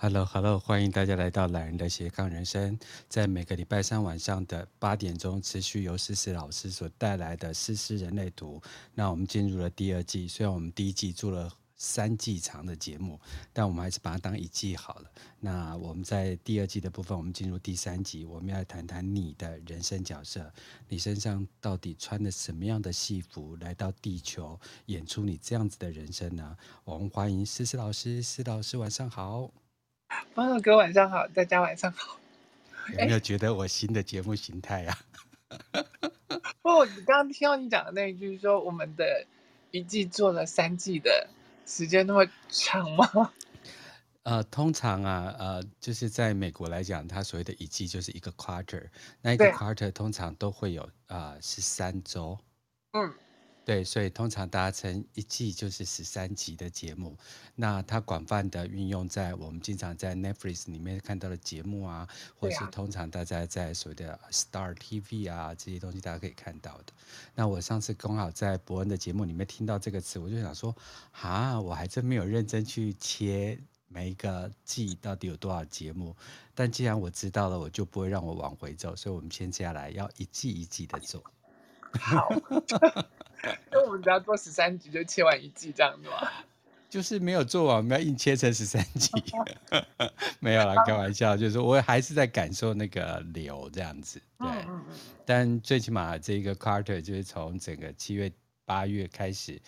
Hello，Hello，欢迎大家来到懒人的斜杠人生，在每个礼拜三晚上的八点钟，持续由思思老师所带来的思思人类图。那我们进入了第二季，虽然我们第一季做了三季长的节目，但我们还是把它当一季好了。那我们在第二季的部分，我们进入第三集，我们要谈谈你的人生角色，你身上到底穿的什么样的戏服来到地球演出你这样子的人生呢？我们欢迎思思老师，思老师晚上好。朋友哥晚上好，大家晚上好。有没有觉得我新的节目形态呀、啊？不，我刚刚听到你讲的那一句，说我们的一季做了三季的时间那么长吗？呃，通常啊，呃，就是在美国来讲，它所谓的一季就是一个 quarter，那一个 quarter 通常都会有啊十三周。嗯。对，所以通常达成一季就是十三集的节目。那它广泛的运用在我们经常在 Netflix 里面看到的节目啊，或是通常大家在所谓的 Star TV 啊这些东西，大家可以看到的。那我上次刚好在伯恩的节目里面听到这个词，我就想说，啊，我还真没有认真去切每一个季到底有多少节目。但既然我知道了，我就不会让我往回走。所以我们先接下来要一季一季的做。好。因为我们只要做十三集就切完一季这样子吗，就是没有做完，我们要硬切成十三集，没有啦，开玩笑，就是我还是在感受那个流这样子，对。但最起码这个 quarter 就是从整个七月八月开始，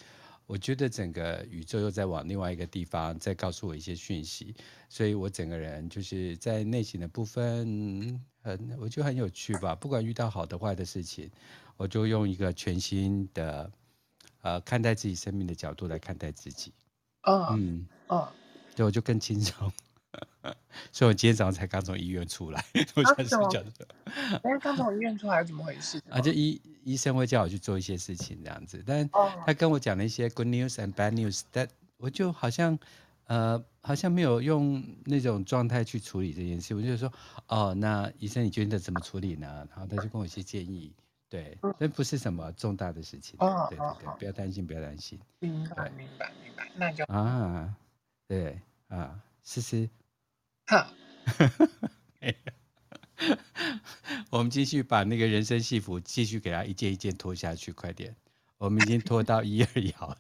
我觉得整个宇宙又在往另外一个地方再告诉我一些讯息，所以我整个人就是在内心的部分很，我觉得很有趣吧。不管遇到好的坏的事情。我就用一个全新的，呃，看待自己生命的角度来看待自己。哦、嗯，哦，对，我就更轻松。所以我今天早上才刚从医院出来。我想睡觉的。哎，刚从医院出来怎么回事？啊，就医医生会叫我去做一些事情这样子，但他跟我讲了一些 good news and bad news，但我就好像，呃，好像没有用那种状态去处理这件事。我就说，哦，那医生你觉得怎么处理呢？然后他就跟我一些建议。对，这不是什么重大的事情。哦，对对对，不要担心，不要担心。明白，明白，明白。那就啊，对啊，思思。哈。我们继续把那个人生戏服继续给他一件一件脱下去，快点。我们已经脱到一二爻了，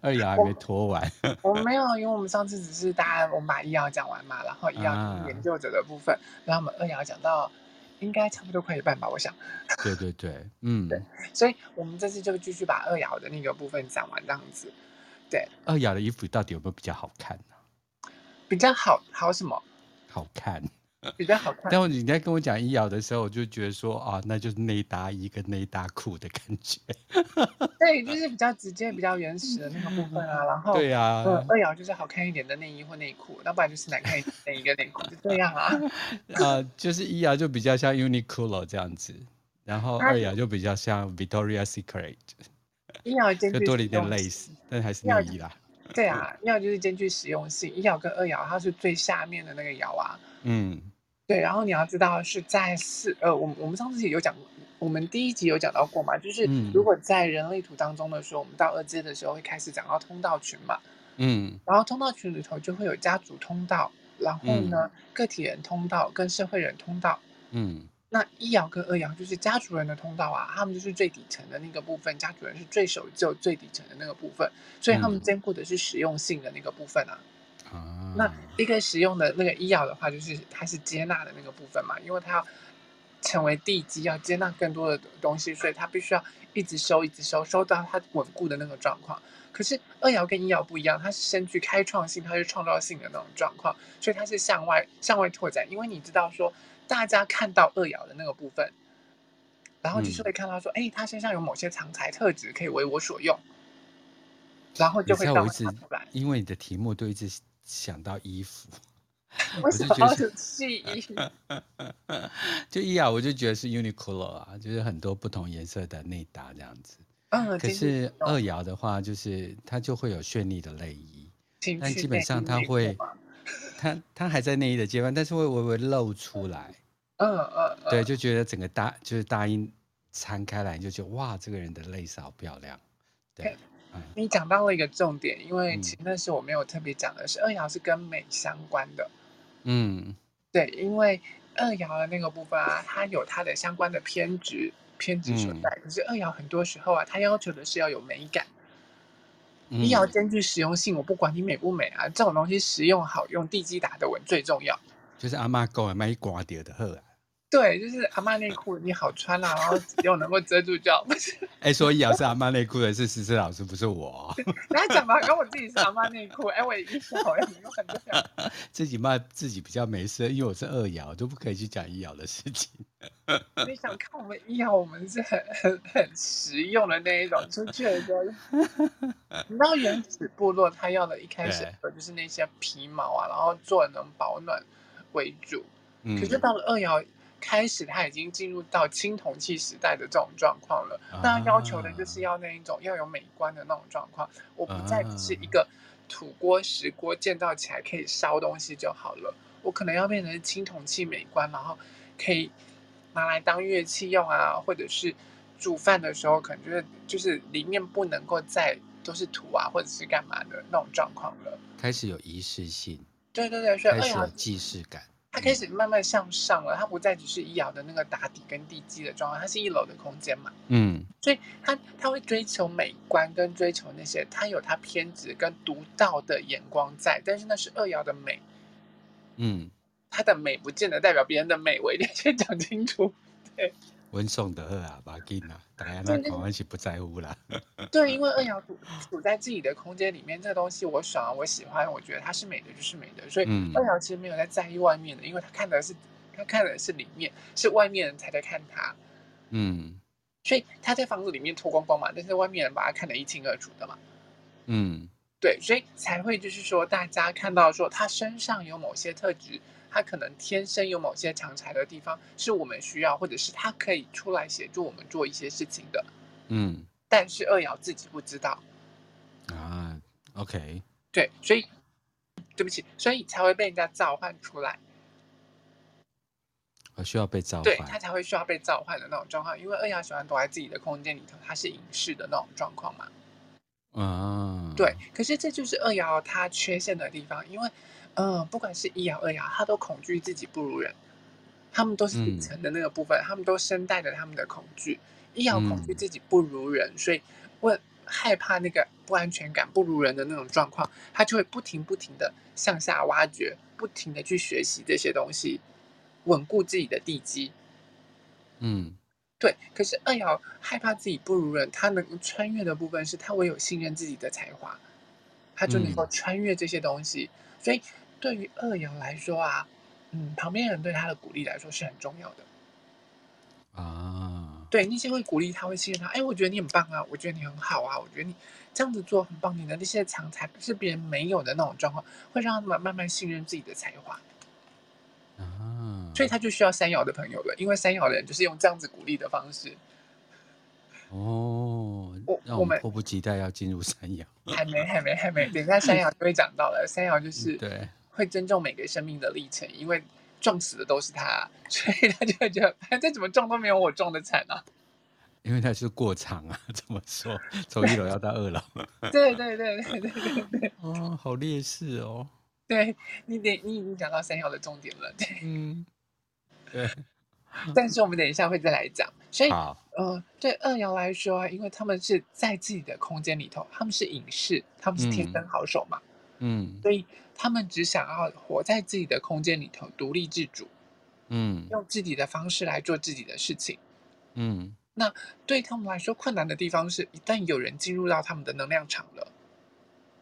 二爻还没脱完。我们没有，因为我们上次只是大家我们把一爻讲完嘛，然后一爻研究者的部分，啊、然后我们二爻讲到。应该差不多快一半吧，我想。对对对，嗯，对，所以我们这次就继续把二爻的那个部分讲完，这样子。对，二爻的衣服到底有没有比较好看呢？比较好好什么？好看。比较好看，但我你在跟我讲一爻的时候，我就觉得说啊，那就是内搭衣跟内搭裤的感觉。对，就是比较直接、比较原始的那个部分啊。然后对呀、啊，二爻就是好看一点的内衣或内裤，要不然就是难看一点的内衣跟内裤，就这样啊。呃，就是一爻就比较像 Uniqlo 这样子，然后二爻就比较像 Victoria's Secret。一爻就多了一点类似，但还是内衣啦。对啊，一爻就是兼具实用性。一爻跟二爻，它是最下面的那个爻啊。嗯。对，然后你要知道是在四呃，我们我们上次也有讲，我们第一集有讲到过嘛，就是如果在人类图当中的时候，嗯、我们到二阶的时候会开始讲到通道群嘛，嗯，然后通道群里头就会有家族通道，然后呢、嗯、个体人通道跟社会人通道，嗯，那一爻跟二爻就是家族人的通道啊，他们就是最底层的那个部分，家族人是最守旧最底层的那个部分，所以他们兼顾的是实用性的那个部分啊。那一个使用的那个医药的话，就是它是接纳的那个部分嘛，因为它要成为地基，要接纳更多的东西，所以它必须要一直收，一直收，收到它稳固的那个状况。可是二爻跟一爻不一样，它是身具开创性，它是创造性的那种状况，所以它是向外向外拓展。因为你知道说，大家看到二爻的那个部分，然后就是会看到说，哎、嗯，他身上有某些长才特质可以为我所用，然后就会到出来。因为你的题目都一直。想到衣服，为什么是细衣？就一爻，我就觉得是 Uniqlo 啊，就是很多不同颜色的内搭这样子。嗯，可是二爻的话，就是它就会有绚丽的内衣，但基本上它会，它它还在内衣的阶段，但是会微微露出来。嗯嗯，对，就觉得整个大就是大衣撑开来，你就觉得哇，这个人的蕾丝好漂亮。对。你讲到了一个重点，因为其实那是我没有特别讲的是，二爻是跟美相关的。嗯，对，因为二爻的那个部分啊，它有它的相关的偏执偏执所在。嗯、可是二爻很多时候啊，它要求的是要有美感。一爻兼具实用性，我不管你美不美啊，这种东西实用好用，地基打得稳最重要。就是阿妈讲的，买瓜掉的好啊。对，就是阿妈内裤你好穿啊，然后又能够遮住脚。哎，说一爻是阿妈内裤的是思思老师，不是我。他讲吧，跟我自己是阿妈内裤。哎，我一爻好像有很多自己骂自己比较没事，因为我是二爻，都不可以去讲一爻的事情。你想看我们一爻，我们是很很很实用的那一种，出去的时候。你知道原始部落他要的一开始就是那些皮毛啊，然后做能保暖为主。嗯、可是到了二爻。开始，他已经进入到青铜器时代的这种状况了。那要求的就是要那一种要有美观的那种状况。我不再只是一个土锅、石锅，建造起来可以烧东西就好了。我可能要变成青铜器美观，然后可以拿来当乐器用啊，或者是煮饭的时候，可能就是就是里面不能够再都是土啊，或者是干嘛的那种状况了。开始有仪式性。对对对，所以开始有既视感。它开始慢慢向上了，它不再只是一爻的那个打底跟地基的状况，它是一楼的空间嘛。嗯，所以它它会追求美观跟追求那些，它有它偏执跟独到的眼光在，但是那是二爻的美。嗯，它的美不见得代表别人的美，我一定要先讲清楚。对。温送的二啊，把劲啊，大家那台湾是不在乎啦。对，因为二爻处处在自己的空间里面，这个东西我爽，我喜欢，我觉得它是美的，就是美的。所以二爻其实没有在在意外面的，因为他看的是他看的是里面，是外面人才在看他。嗯，所以他在房子里面脱光光嘛，但是外面人把他看得一清二楚的嘛。嗯，对，所以才会就是说，大家看到说他身上有某些特质。他可能天生有某些长才的地方，是我们需要，或者是他可以出来协助我们做一些事情的。嗯，但是二爻自己不知道啊。OK，对，所以对不起，所以才会被人家召唤出来。我需要被召唤，对，他才会需要被召唤的那种状况，因为二爻喜欢躲在自己的空间里头，他是隐士的那种状况嘛。啊，对，可是这就是二爻他缺陷的地方，因为。嗯，不管是一爻二爻，他都恐惧自己不如人，他们都是底层的那个部分，嗯、他们都身带着他们的恐惧。一爻恐惧自己不如人，嗯、所以问害怕那个不安全感、不如人的那种状况，他就会不停不停的向下挖掘，不停的去学习这些东西，稳固自己的地基。嗯，对。可是二爻害怕自己不如人，他能穿越的部分是他唯有信任自己的才华，他就能够穿越这些东西，嗯、所以。对于二爻来说啊，嗯，旁边人对他的鼓励来说是很重要的啊。对，那些会鼓励他、会信任他，哎，我觉得你很棒啊，我觉得你很好啊，我觉得你这样子做很棒，你的那些长才不是别人没有的那种状况，会让他们慢慢信任自己的才华啊。所以他就需要三爻的朋友了，因为三爻的人就是用这样子鼓励的方式。哦，我我们迫不及待要进入三爻，还没还没还没，等一下三爻就会讲到了。三爻就是对。会尊重每个生命的历程，因为撞死的都是他，所以他就会觉得，再怎么撞都没有我撞的惨啊。因为他是过场啊，怎么说？从一楼要到二楼。对对对对对对对。哦，好劣势哦。对你得，你已经讲到三爻的重点了。对，嗯，对。但是我们等一下会再来讲。所以，好呃，对二爻来说，因为他们是在自己的空间里头，他们是隐士，他们是天生好手嘛。嗯。所以。他们只想要活在自己的空间里头，独立自主，嗯，用自己的方式来做自己的事情，嗯。那对他们来说，困难的地方是，一旦有人进入到他们的能量场了，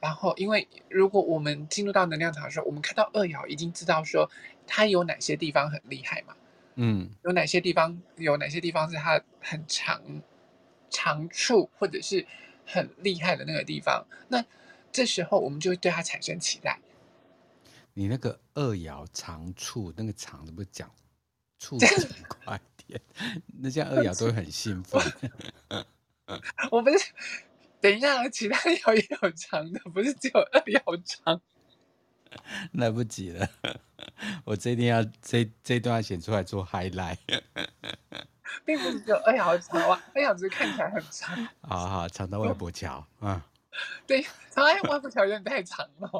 然后，因为如果我们进入到能量场的时候，我们看到二爻已经知道说他有哪些地方很厉害嘛，嗯，有哪些地方有哪些地方是他很长长处或者是很厉害的那个地方，那这时候我们就会对他产生期待。你那个二爻长处，那个长的不讲，处讲快点，那这样二爻都会很兴奋。我不是，等一下，其他爻也有长的，不是只有二爻长。来不及了，我这一定要这这段要写出来做 highlight。并不是只有二爻长啊，二爻只是看起来很长。好好，长到外婆桥啊。对，长到外婆桥有点太长了。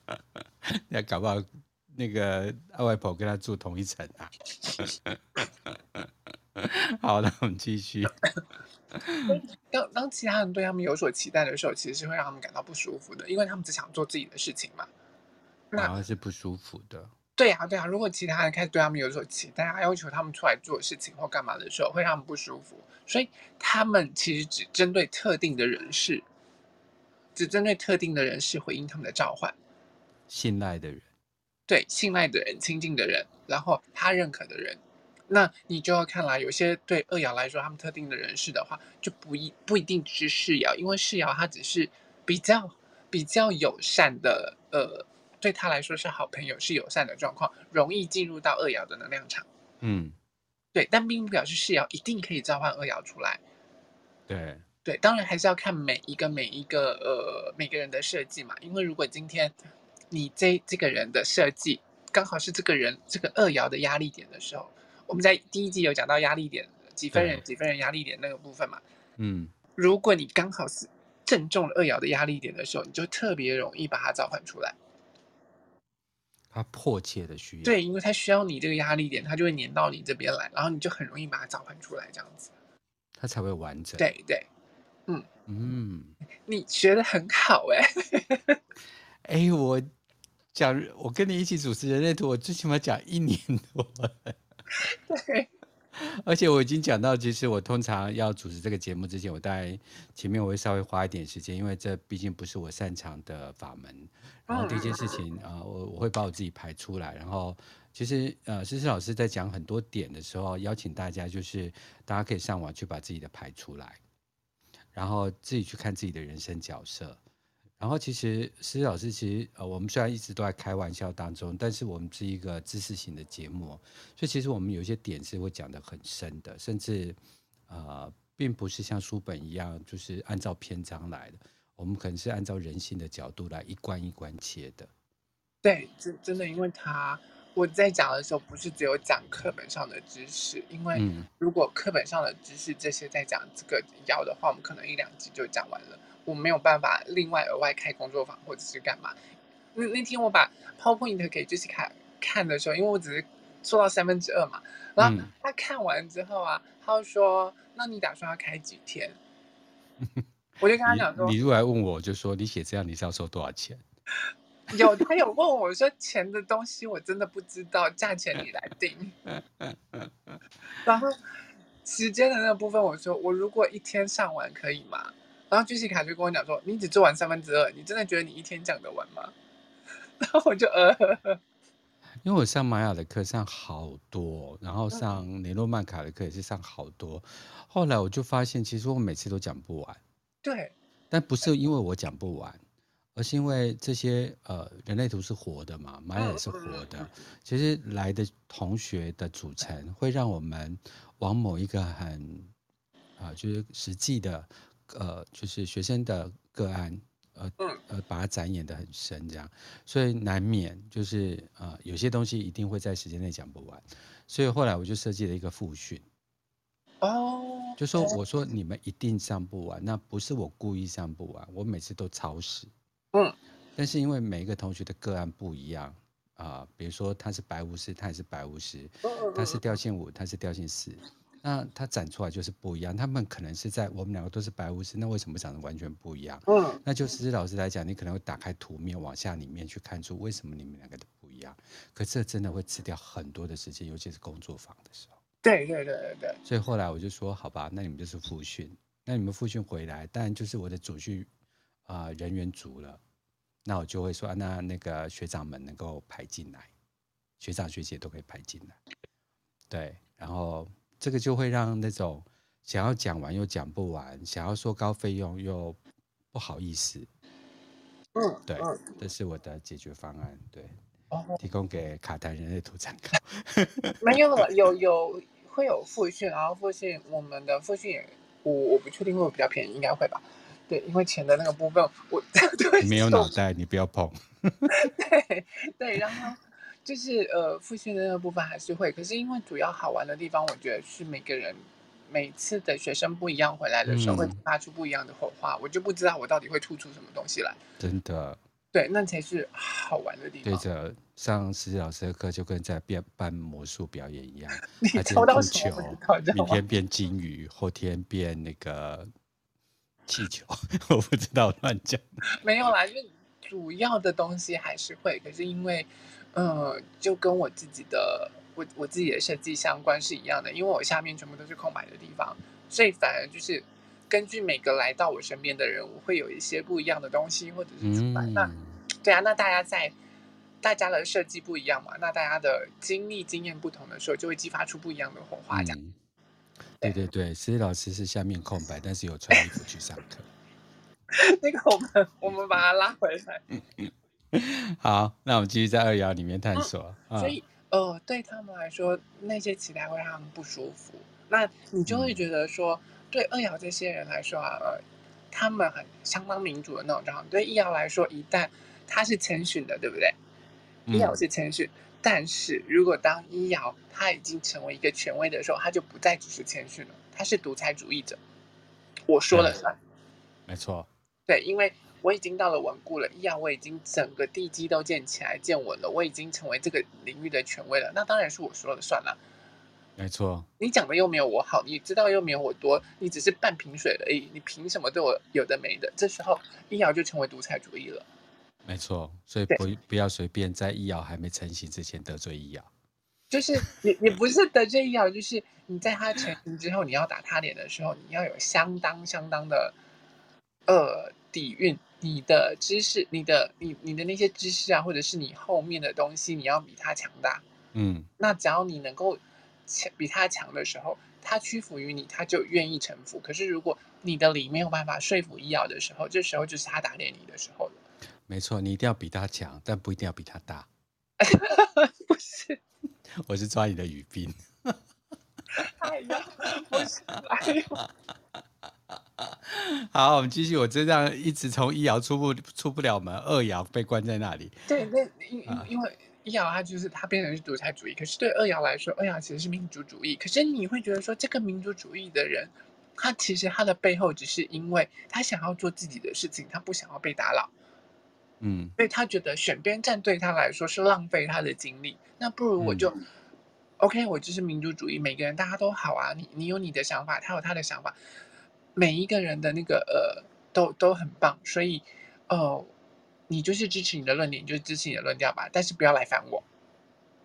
那搞不好那个二外婆跟他住同一层啊。好，那我们继续。当当其他人对他们有所期待的时候，其实是会让他们感到不舒服的，因为他们只想做自己的事情嘛。然后是不舒服的。对呀、啊，对呀、啊。如果其他人开始对他们有所期待，要求他们出来做事情或干嘛的时候，会让他们不舒服。所以他们其实只针对特定的人士，只针对特定的人士回应他们的召唤。信赖的人，对，信赖的人、亲近的人，然后他认可的人。那你就要看来，有些对二爻来说，他们特定的人士的话，就不一不一定是世爻，因为世爻他只是比较比较友善的，呃，对他来说是好朋友，是友善的状况，容易进入到二爻的能量场。嗯，对，但并不表示世爻一定可以召唤二爻出来。对对，当然还是要看每一个每一个呃每个人的设计嘛，因为如果今天你这这个人的设计刚好是这个人这个二爻的压力点的时候。我们在第一季有讲到压力点几分人几分人压力点那个部分嘛，嗯，如果你刚好是正中了二爻的压力点的时候，你就特别容易把它召唤出来。他迫切的需要，对，因为他需要你这个压力点，他就会黏到你这边来，然后你就很容易把它召唤出来，这样子，他才会完整。对对，嗯嗯，你学的很好哎、欸，哎，我讲我跟你一起主持人类图，我最起码讲一年多。对，而且我已经讲到，其实我通常要主持这个节目之前，我大概前面我会稍微花一点时间，因为这毕竟不是我擅长的法门。然后第一件事情啊、呃，我我会把我自己排出来。然后其实呃，诗诗老师在讲很多点的时候，邀请大家就是大家可以上网去把自己的排出来，然后自己去看自己的人生角色。然后其实诗诗老师其实呃，我们虽然一直都在开玩笑当中，但是我们是一个知识型的节目，所以其实我们有一些点是会讲得很深的，甚至呃，并不是像书本一样就是按照篇章来的，我们可能是按照人性的角度来一关一关切的。对，真真的，因为他我在讲的时候，不是只有讲课本上的知识，因为如果课本上的知识这些在讲这个爻的话，我们可能一两集就讲完了。我没有办法另外额外开工作坊或者是干嘛。那那天我把 PowerPoint 给 Jessica 看的时候，因为我只是做到三分之二嘛，然后他看完之后啊，他就说：“那你打算要开几天？” 我就跟他讲说：“你如果来问我，就说你写这样你是要收多少钱？”有他有问我说：“钱的东西我真的不知道，价钱你来定。” 然后时间的那个部分，我说：“我如果一天上完可以吗？”然后 Jessica 就跟我讲说：“你只做完三分之二，你真的觉得你一天讲得完吗？” 然后我就呃呵呵，因为我上玛雅的课上好多，然后上雷诺曼卡的课也是上好多，后来我就发现，其实我每次都讲不完。对，但不是因为我讲不完，而是因为这些呃人类图是活的嘛，玛雅也是活的。其实来的同学的组成会让我们往某一个很啊、呃，就是实际的。呃，就是学生的个案，呃呃，把它展演的很深，这样，所以难免就是呃，有些东西一定会在时间内讲不完，所以后来我就设计了一个复训，哦，就说我说你们一定上不完，那不是我故意上不完，我每次都超时，嗯，但是因为每一个同学的个案不一样啊、呃，比如说他是白巫师，他也是白巫师，他是调性五，他是调性四。那他展出来就是不一样，他们可能是在我们两个都是白巫师，那为什么长得完全不一样？嗯，那就诗诗老师来讲，你可能会打开图面往下里面去看出为什么你们两个都不一样。可这真的会吃掉很多的时间，尤其是工作坊的时候。对对对对对。所以后来我就说，好吧，那你们就是复训，那你们复训回来，当然就是我的主训啊、呃、人员足了，那我就会说，那那个学长们能够排进来，学长学姐都可以排进来。对，然后。这个就会让那种想要讲完又讲不完，想要说高费用又不好意思。嗯，对，这是我的解决方案。对，提供给卡达人类图参考。没有了，有有会有复训，然后复训我们的复训，我我不确定会不会比较便宜，应该会吧？对，因为钱的那个部分，我 你没有脑袋，你不要碰。对 对，然后。就是呃，复训的那个部分还是会，可是因为主要好玩的地方，我觉得是每个人每次的学生不一样，回来的时候会发出不一样的火花，嗯、我就不知道我到底会吐出什么东西来。真的，对，那才是好玩的地方。对着上实习老师的课，就跟在变办魔术表演一样。你抽到什么？明天变金鱼，后天变那个气球，我不知道乱讲。没有啦，因为主要的东西还是会，可是因为，呃，就跟我自己的我我自己的设计相关是一样的，因为我下面全部都是空白的地方，所以反而就是。根据每个来到我身边的人，我会有一些不一样的东西，或者是出来。嗯、那 对啊，那大家在大家的设计不一样嘛，那大家的经历经验不同的时候，就会激发出不一样的火花。这样、嗯。对对对，实习老师是下面空白，但是有穿衣服去上课。那个我们我们把它拉回来。好，那我们继续在二爻里面探索。嗯、所以呃，对他们来说，那些期待会让他们不舒服。那你就会觉得说。嗯对二爻这些人来说啊，呃，他们很相当民主的那种状况。对一爻来说，一旦他是谦逊的，对不对？一爻是谦逊，嗯、但是如果当一爻他已经成为一个权威的时候，他就不再只是谦逊了，他是独裁主义者。我说了算，没错。对，因为我已经到了稳固了，一瑶我已经整个地基都建起来、建稳了，我已经成为这个领域的权威了，那当然是我说了算了。没错，你讲的又没有我好，你知道又没有我多，你只是半瓶水而已，你凭什么对我有的没的？这时候一爻就成为独裁主义了。没错，所以不不要随便在一爻还没成型之前得罪一爻。就是你你不是得罪一爻，就是你在他成型之后，你要打他脸的时候，你要有相当相当的呃底蕴，你的知识，你的你你的那些知识啊，或者是你后面的东西，你要比他强大。嗯，那只要你能够。强比他强的时候，他屈服于你，他就愿意臣服。可是如果你的理没有办法说服一爻的时候，这时候就是他打脸你的时候了。没错，你一定要比他强，但不一定要比他大。不是，我是抓你的语病。哎呀，不是，哎呦。好，我们继续。我这样一直从一爻出不出不了门，二爻被关在那里。对，那因因为。一爻它就是它变成是独裁主义，可是对二爻来说，二爻其实是民族主义。可是你会觉得说，这个民族主义的人，他其实他的背后只是因为他想要做自己的事情，他不想要被打扰。嗯，所以他觉得选边站对他来说是浪费他的精力。那不如我就、嗯、OK，我就是民主主义，每个人大家都好啊。你你有你的想法，他有他的想法，每一个人的那个呃都都很棒。所以，呃。你就是支持你的论点，你就支持你的论调吧，但是不要来烦我，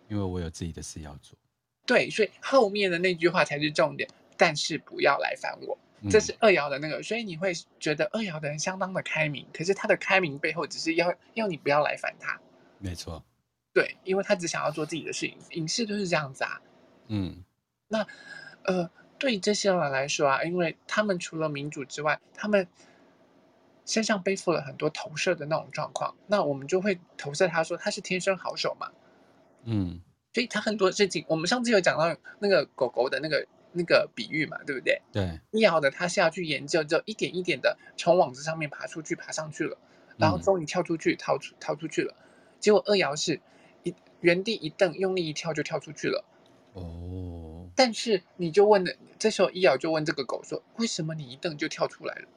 因为我有自己的事要做。对，所以后面的那句话才是重点，但是不要来烦我，这是二爻的那个，嗯、所以你会觉得二爻的人相当的开明，可是他的开明背后只是要要你不要来烦他。没错，对，因为他只想要做自己的事情，影视就是这样子啊。嗯，那呃，对这些人来说啊，因为他们除了民主之外，他们。身上背负了很多投射的那种状况，那我们就会投射他说他是天生好手嘛，嗯，所以他很多事情，我们上次有讲到那个狗狗的那个那个比喻嘛，对不对？对，一爻的他是要去研究，就一点一点的从网子上面爬出去，爬上去了，然后终于跳出去，逃出逃出去了。结果二爻是一原地一蹬，用力一跳就跳出去了。哦，但是你就问了，这时候一爻就问这个狗说，为什么你一蹬就跳出来了？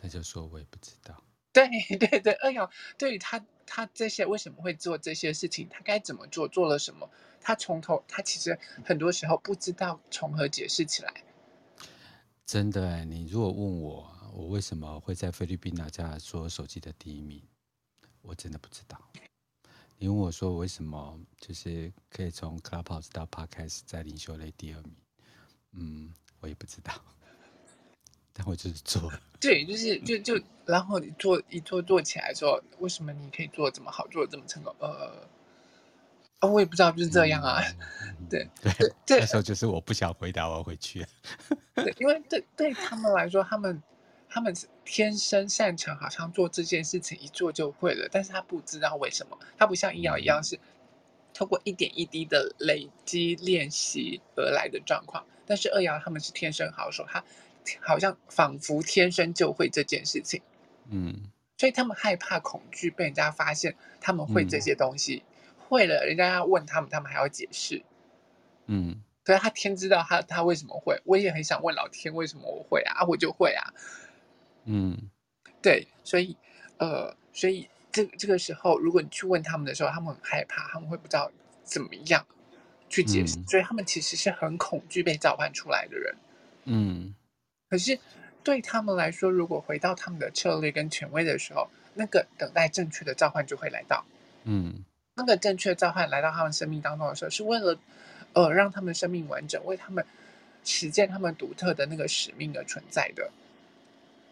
他就说：“我也不知道。”对对对，二爻对于他他这些为什么会做这些事情，他该怎么做，做了什么？他从头他其实很多时候不知道从何解释起来。真的，你如果问我，我为什么会在菲律宾拿下所有手机的第一名，我真的不知道。你问我说为什么就是可以从 Clubhouse 到 Podcast 在领袖类第二名，嗯，我也不知道。但我就是做，对，就是就就，然后你做一做做起来之后，为什么你可以做这么好，做的这么成功？呃，哦，我也不知道，就是这样啊。嗯、对对对，那时候就是我不想回答，我要回去。对，因为对对他们来说，他们他们是天生擅长，好像做这件事情一做就会了，但是他不知道为什么，他不像一爻一样是通过一点一滴的累积练习而来的状况，但是二瑶他们是天生好手，他。好像仿佛天生就会这件事情，嗯，所以他们害怕、恐惧被人家发现他们会这些东西，嗯、会了，人家要问他们，他们还要解释，嗯，可是他天知道他他为什么会，我也很想问老天为什么我会啊，我就会啊，嗯，对，所以呃，所以这这个时候，如果你去问他们的时候，他们很害怕，他们会不知道怎么样去解释，嗯、所以他们其实是很恐惧被召唤出来的人。嗯，可是对他们来说，如果回到他们的策略跟权威的时候，那个等待正确的召唤就会来到。嗯，那个正确召唤来到他们生命当中的时候，是为了呃让他们生命完整，为他们实践他们独特的那个使命而存在的。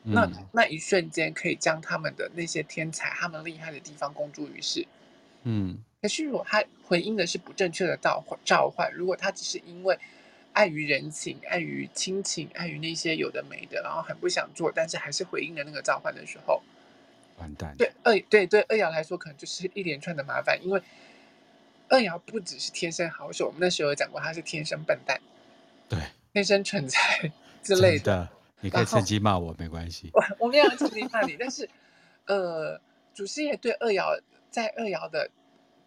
嗯、那那一瞬间可以将他们的那些天才、他们厉害的地方公诸于世。嗯，可是如果他回应的是不正确的召唤，召唤，如果他只是因为碍于人情、碍于亲情、碍于那些有的没的，然后很不想做，但是还是回应了那个召唤的时候，完蛋。对二对对二爻来说，可能就是一连串的麻烦，因为二爻不只是天生好手，我们那时候有讲过，他是天生笨蛋，对，天生蠢材 之类的。你可以趁机骂我，没关系。我我没有趁机骂你，但是，呃，祖师爷对二爻在二爻的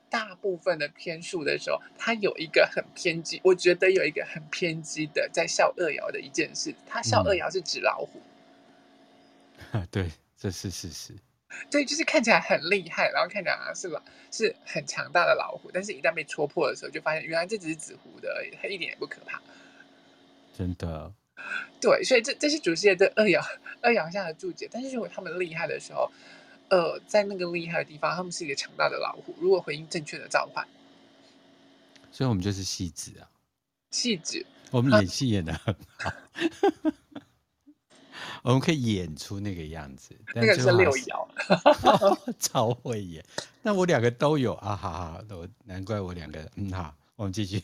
大部分的篇数的时候，他有一个很偏激，我觉得有一个很偏激的在笑二爻的一件事，他笑二爻是纸老虎。嗯、对，这是事实。对，就是看起来很厉害，然后看起来是老是很强大的老虎，但是一旦被戳破的时候，就发现原来这只是纸糊的而已，它一点也不可怕。真的。对，所以这这是祖师爷对二爻二爻下的注解。但是如果他们厉害的时候，呃，在那个厉害的地方，他们是一个强大的老虎。如果回应正确的召唤，所以我们就是戏子啊，戏子，我们演戏演的很好，啊、我们可以演出那个样子。那个是六爻，超会演。那我两个都有啊，好好，我难怪我两个，嗯，好，我们继续。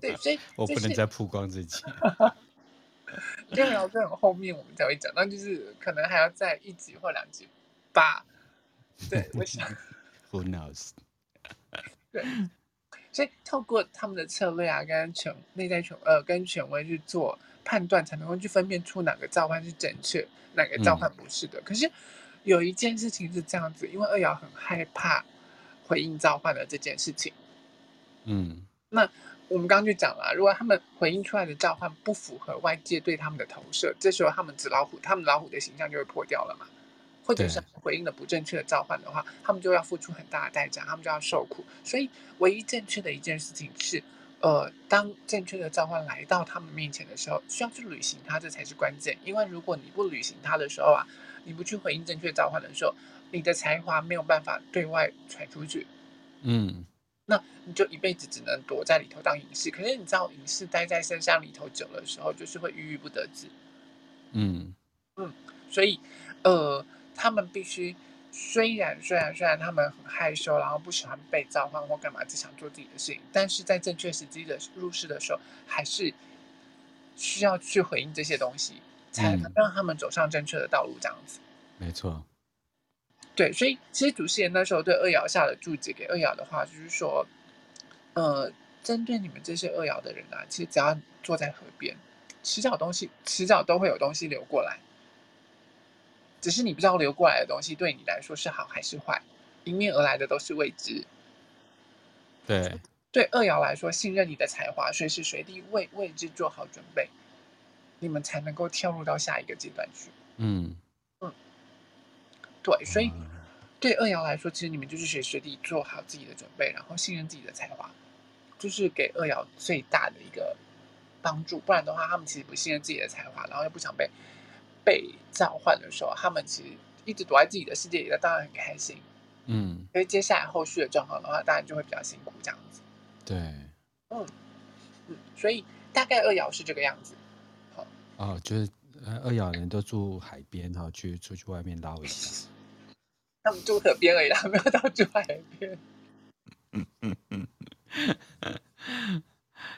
对，所以我不能再曝光自己。六爻这种后面我们才会讲到，就是可能还要再一集或两集吧。对，我想。Who knows？对，所以透过他们的策略啊，跟权内在权呃跟权威去做判断，才能够去分辨出哪个召唤是正确，哪个召唤不是的。嗯、可是有一件事情是这样子，因为二爻很害怕回应召唤的这件事情。嗯，那。我们刚刚就讲了，如果他们回应出来的召唤不符合外界对他们的投射，这时候他们纸老虎，他们老虎的形象就会破掉了嘛。或者是回应了不正确的召唤的话，他们就要付出很大的代价，他们就要受苦。所以，唯一正确的一件事情是，呃，当正确的召唤来到他们面前的时候，需要去履行它，这才是关键。因为如果你不履行它的时候啊，你不去回应正确召唤的时候，你的才华没有办法对外传出去。嗯。那你就一辈子只能躲在里头当隐士，可是你知道隐士待在深山里头久的时候，就是会郁郁不得志。嗯嗯，所以呃，他们必须虽然虽然虽然他们很害羞，然后不喜欢被召唤或干嘛，只想做自己的事情，但是在正确时机的入世的时候，还是需要去回应这些东西，才能让他们走上正确的道路。这样子，没错。对，所以其实主持人那时候对二爻下的注解给二爻的话，就是说，呃，针对你们这些二爻的人啊，其实只要坐在河边，迟早东西，迟早都会有东西流过来，只是你不知道流过来的东西对你来说是好还是坏，迎面而来的都是未知。对，对二爻来说，信任你的才华，随时随地为未知做好准备，你们才能够跳入到下一个阶段去。嗯。对，所以对二爻来说，其实你们就是随时随地做好自己的准备，然后信任自己的才华，就是给二爻最大的一个帮助。不然的话，他们其实不信任自己的才华，然后又不想被被召唤的时候，他们其实一直躲在自己的世界里，那当然很开心。嗯，所以接下来后续的状况的话，当然就会比较辛苦这样子。对，嗯嗯，所以大概二爻是这个样子。好，哦，就是二爻人都住海边，然后去出去外面捞一下。他们住河边而已，啦没有到住海边。嗯嗯嗯，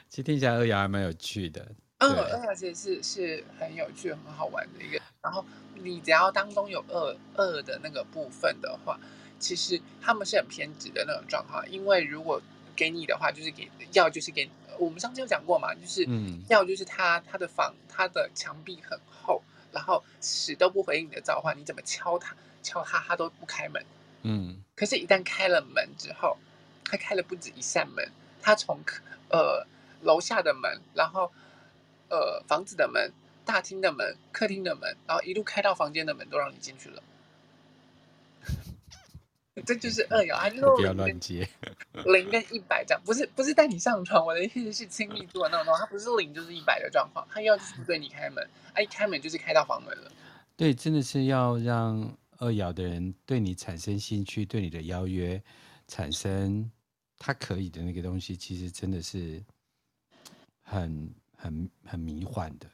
其实听起来二爻还蛮有趣的。嗯，二爻其实是是很有趣、很好玩的一个。然后你只要当中有二二的那个部分的话，其实他们是很偏执的那种状况。因为如果给你的话，就是给要就是给我们上次有讲过嘛，就是嗯，要就是他他的房他的墙壁很厚，然后死都不回应你的召唤，你怎么敲他？敲他，他都不开门。嗯，可是，一旦开了门之后，他开了不止一扇门，他从呃楼下的门，然后呃房子的门、大厅的门、客厅的门，然后一路开到房间的门，都让你进去了。这就是二爻，他就不要乱接。零跟一百这样，不是不是带你上床，我的意思是亲密度的那种，他不是零就是一百的状况，他要就是不对你开门，他一开门就是开到房门了。对，真的是要让二爻的人对你产生兴趣，对你的邀约产生他可以的那个东西，其实真的是很很很迷幻的。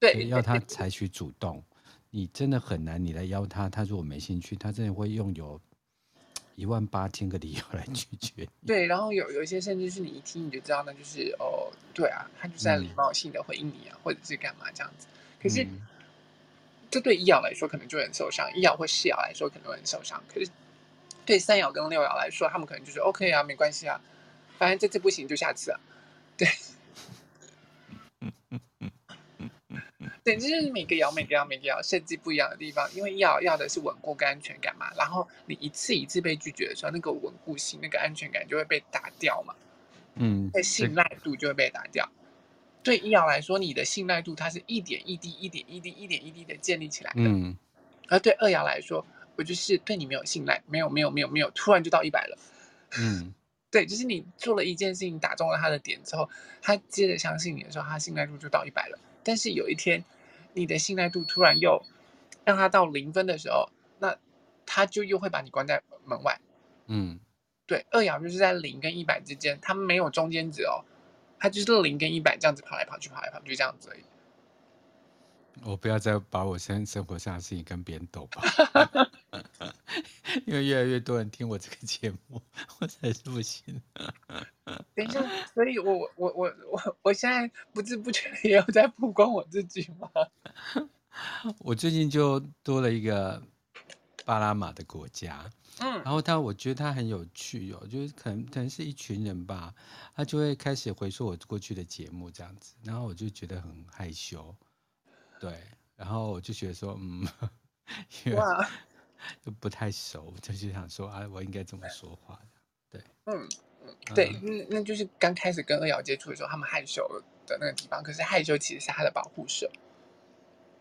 对，要他采取主动，你真的很难，你来邀他，他如果没兴趣，他真的会用有。一万八千个理由来拒绝。对，然后有有一些甚至是你一听你就知道，那就是哦，对啊，他就是在礼貌性的回应你啊，嗯、或者是干嘛这样子。可是，嗯、这对一爻来说可能就很受伤，一爻或四爻来说可能会很受伤。可是，对三爻跟六爻来说，他们可能就是 OK 啊，没关系啊，反正这次不行就下次啊，对。对，就是每个爻、每个爻、每个爻设计不一样的地方，因为要要的是稳固跟安全感嘛。然后你一次一次被拒绝的时候，那个稳固性、那个安全感就会被打掉嘛。嗯，那信赖度就会被打掉。对一爻来说，你的信赖度它是一点一滴、一点一滴、一点一滴的建立起来的。嗯，而对二爻来说，我就是对你没有信赖，没有、没有、没有、没有，突然就到一百了。嗯，对，就是你做了一件事情打中了他的点之后，他接着相信你的时候，他信赖度就到一百了。但是有一天，你的信赖度突然又让他到零分的时候，那他就又会把你关在门外。嗯，对，二爻就是在零跟一百之间，他们没有中间值哦，他就是零跟一百这样子跑来跑去，跑来跑去这样子而已。我不要再把我现在生活上的事情跟别人斗吧，因为越来越多人听我这个节目，我才是不行。等一下，所以我我我我我现在不知不觉也有在曝光我自己吗？我最近就多了一个巴拿马的国家，嗯，然后他我觉得他很有趣哦，就是可能可能是一群人吧，他就会开始回溯我过去的节目这样子，然后我就觉得很害羞。对，然后我就觉得说，嗯，因为就不太熟，就是想说啊，我应该怎么说话的？对，嗯嗯，对，那，那就是刚开始跟二瑶接触的时候，他们害羞的那个地方，可是害羞其实是他的保护色。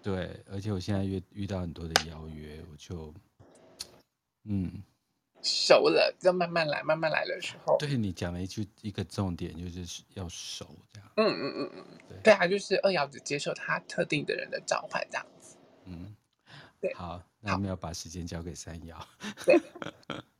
对，而且我现在遇遇到很多的邀约，我就，嗯。熟了，要慢慢来，慢慢来的时候。对，你讲了一句一个重点，就是要熟这样。嗯嗯嗯嗯，对，对啊，就是二瑶只接受他特定的人的召唤这样子。嗯，对。好，那我们要把时间交给三瑶。对。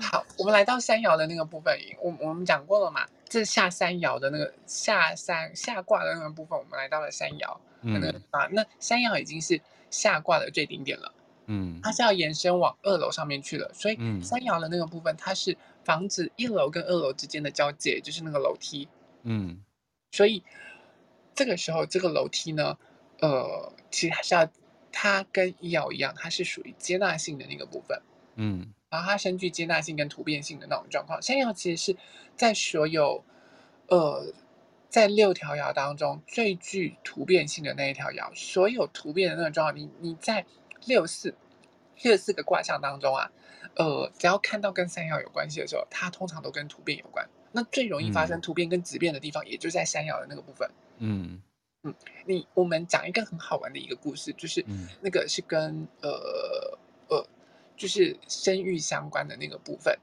好，我们来到三爻的那个部分，我我们讲过了嘛？这下三爻的那个下三下卦的那个部分，我们来到了三爻。嗯啊，那三爻已经是下卦的最顶点了。嗯，它是要延伸往二楼上面去了，所以三爻的那个部分，它是防止一楼跟二楼之间的交界，就是那个楼梯。嗯，所以这个时候这个楼梯呢，呃，其实还是要它跟一爻一样，它是属于接纳性的那个部分。嗯，然后它深具接纳性跟突变性的那种状况。山爻其实是在所有呃在六条爻当中最具突变性的那一条爻，所有突变的那个状况，你你在。六四，六四个卦象当中啊，呃，只要看到跟山爻有关系的时候，它通常都跟突变有关。那最容易发生突变跟质变的地方，也就在山爻的那个部分。嗯嗯，你我们讲一个很好玩的一个故事，就是那个是跟呃呃，就是生育相关的那个部分，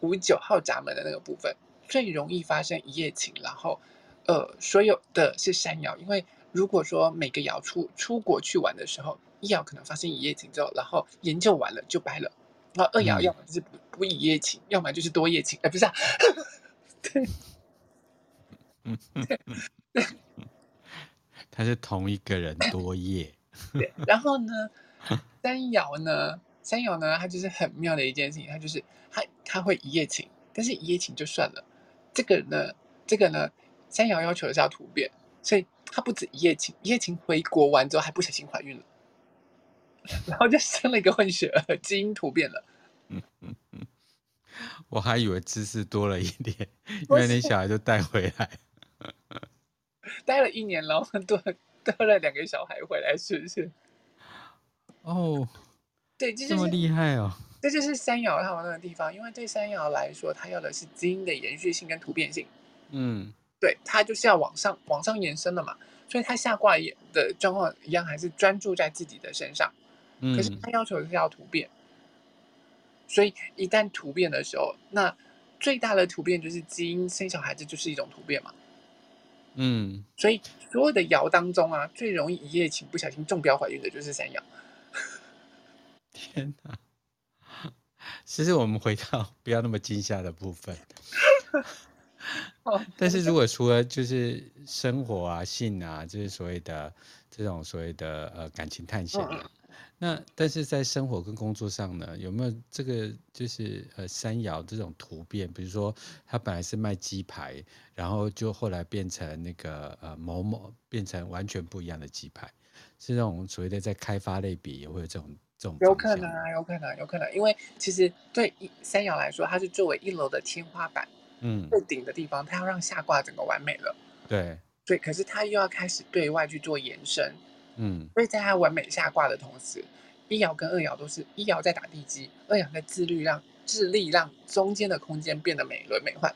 五九号闸门的那个部分，最容易发生一夜情。然后呃，所有的是三爻，因为如果说每个爻出出国去玩的时候。一爻可能发生一夜情之后，然后研究完了就掰了。然后二爻要么就是不不一夜情，要么就是多夜情。哎，不是啊，对，嗯嗯嗯，他是同一个人多夜。对，然后呢，三爻呢，三友呢，他就是很妙的一件事情，他就是他他会一夜情，但是一夜情就算了。这个呢，这个呢，三友要求的是要突变，所以他不止一夜情，一夜情回国完之后还不小心怀孕了。然后就生了一个混血儿，基因突变了。嗯嗯嗯，我还以为知识多了一点，因为那小孩就带回来，待了一年，然后 多多了两个小孩回来，是不是？哦，对，这，就是，这么厉害哦。这就是三爻它玩那个地方，因为对三爻来说，它要的是基因的延续性跟突变性。嗯，对，它就是要往上往上延伸的嘛，所以它下卦的状况一样，还是专注在自己的身上。嗯可是它要求的是要突变，嗯、所以一旦突变的时候，那最大的突变就是基因生小孩子就是一种突变嘛。嗯，所以所有的爻当中啊，最容易一夜情不小心中标怀孕的就是三爻。天哪！其实我们回到不要那么惊吓的部分。但是如果除了就是生活啊、性啊，就是所谓的这种所谓的呃感情探险啊，那但是在生活跟工作上呢，有没有这个就是呃三爻这种突变？比如说他本来是卖鸡排，然后就后来变成那个呃某某，变成完全不一样的鸡排，是那种所谓的在开发类别也会有这种这种有可能啊，有可能，有可能，因为其实对一三爻来说，它是作为一楼的天花板。嗯，最顶的地方，它要让下卦整个完美了。对，对，可是它又要开始对外去做延伸。嗯，所以在它完美下卦的同时，一爻跟二爻都是一爻在打地基，二爻在自律让致力让中间的空间变得美轮美奂。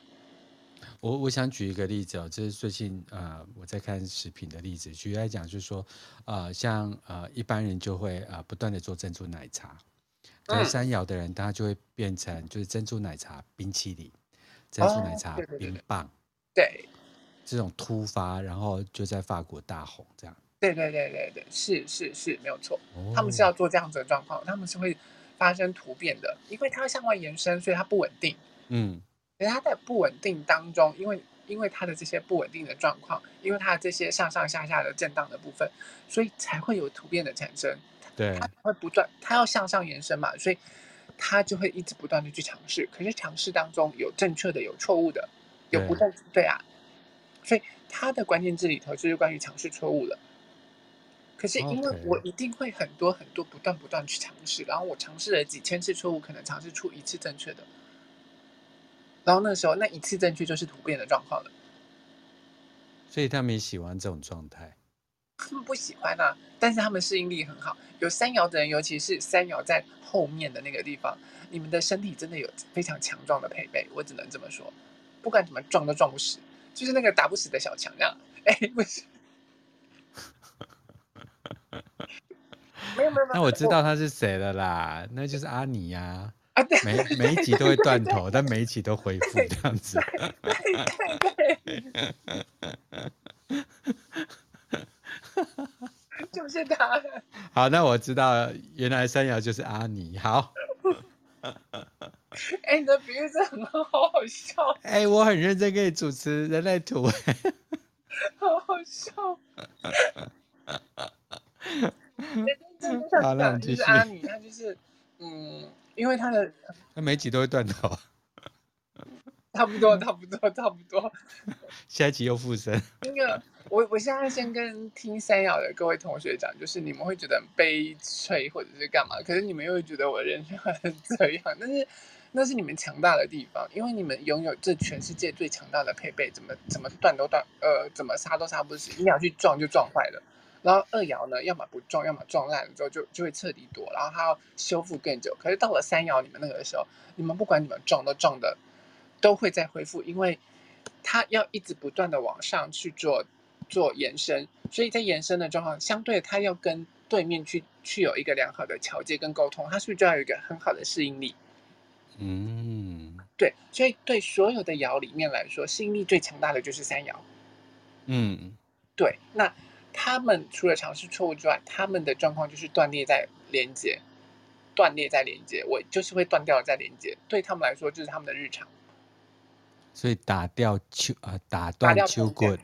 我我想举一个例子哦，这是最近呃我在看食品的例子，举例来讲就是说，呃像呃一般人就会呃不断的做珍珠奶茶，在山摇的人他就会变成就是珍珠奶茶冰淇淋。珍珠奶茶冰棒，哦，对，对，对，对，这种突发，然后就在法国大红，这样。对对对对对，是是是，没有错，哦。他们是要做这样子的状况，他们是会发生突变的，因为它要向外延伸，所以它不稳定。嗯，而它在不稳定当中，因为因为它的这些不稳定的状况，因为它的这些上上下下的震荡的部分，所以才会有突变的产生。对，它会不断，它要向上延伸嘛，所以。他就会一直不断的去尝试，可是尝试当中有正确的，有错误的，有不断对啊，所以他的关键字里头就是关于尝试错误了。可是因为我一定会很多很多不断不断去尝试，然后我尝试了几千次错误，可能尝试出一次正确的，然后那时候那一次正确就是突变的状况了。所以他们也喜欢这种状态。他们不喜欢啊，但是他们适应力很好。有三爻的人，尤其是三爻在后面的那个地方，你们的身体真的有非常强壮的配备，我只能这么说。不管怎么撞都撞不死，就是那个打不死的小强那样。哎，不是，没有没有没有。那我知道他是谁了啦，那就是阿尼呀。啊，对，每每一集都会断头，但每一集都回复这样子。对对对。就是他。好，那我知道，原来三爻就是阿尼。好。哎、欸，你的比喻真的很好，好笑。哎、欸，我很认真给你主持人类图。好好笑。好，那你继续。因为他的，他每集都会断头。差不多，差不多，差不多。下一集又附身。那个，我我现在先跟听三爻的各位同学讲，就是你们会觉得很悲催或者是干嘛，可是你们又会觉得我人生很 这样，但是那是你们强大的地方，因为你们拥有这全世界最强大的配备，怎么怎么断都断，呃，怎么杀都杀不死，你想去撞就撞坏了。然后二爻呢，要么不撞，要么撞烂了之后就就会彻底躲，然后它要修复更久。可是到了三爻，你们那个的时候，你们不管你们撞都撞的。都会再恢复，因为它要一直不断的往上去做做延伸，所以在延伸的状况，相对它要跟对面去去有一个良好的桥接跟沟通，它是不是就要有一个很好的适应力？嗯，对，所以对所有的爻里面来说，适应力最强大的就是三爻。嗯，对，那他们除了尝试错误之外，他们的状况就是断裂在连接，断裂在连接，我就是会断掉在连接，对他们来说就是他们的日常。所以打掉秋啊，打断秋棍，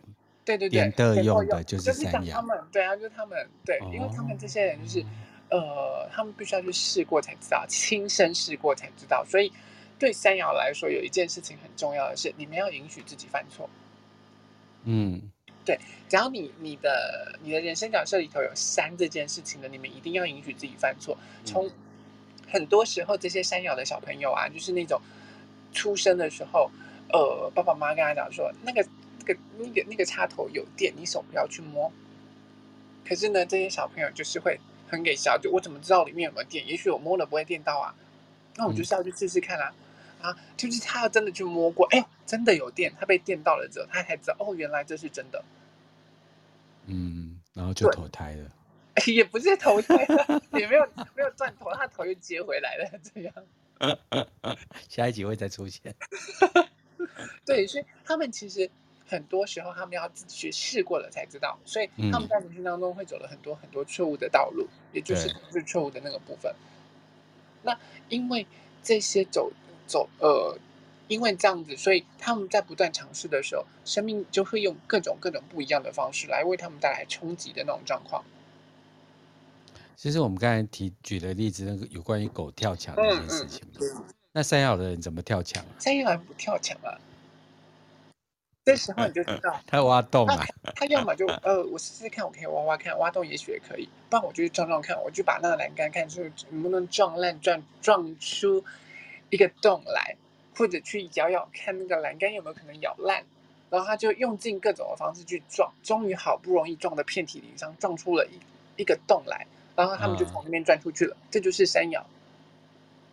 对对对，点的用的就是三爻。就是他们，对啊，就是他们，对，哦、因为他们这些人就是，呃，他们必须要去试过才知道，亲身试过才知道。所以对三爻来说，有一件事情很重要的是，你们要允许自己犯错。嗯，对，只要你你的你的人生角色里头有三这件事情的，你们一定要允许自己犯错。从很多时候，这些三爻的小朋友啊，就是那种出生的时候。呃，爸爸妈妈跟他讲说，那个、那个、那个、那个插头有电，你手不要去摸。可是呢，这些小朋友就是会很给小，就我怎么知道里面有没有电？也许我摸了不会电到啊，那我就是要去试试看啊、嗯。啊，就是他要真的去摸过，哎呦，真的有电，他被电到了之后，他才知道哦，原来这是真的。嗯，然后就投胎了。也不是投胎了，也没有没有断头，他头又接回来了，这样。下一集会再出现。对，所以他们其实很多时候他们要自己去试过了才知道，所以他们在人生当中会走了很多很多错误的道路，嗯、也就是是错误的那个部分。那因为这些走走呃，因为这样子，所以他们在不断尝试的时候，生命就会用各种各种不一样的方式来为他们带来冲击的那种状况。其实我们刚才提举的例子，那个有关于狗跳墙那件事情，嗯嗯、那山药的人怎么跳墙？山药人不跳墙啊。这时候你就知道 他挖洞啊，他要么就呃，我试试看，我可以挖挖看，挖洞也许也可以。不然我就去撞撞看，我就把那个栏杆看出能不能撞烂，撞撞出一个洞来，或者去咬咬看那个栏杆有没有可能咬烂。然后他就用尽各种的方式去撞，终于好不容易撞得遍体鳞伤，撞出了一一个洞来。然后他们就从那边钻出去了。嗯、这就是山药，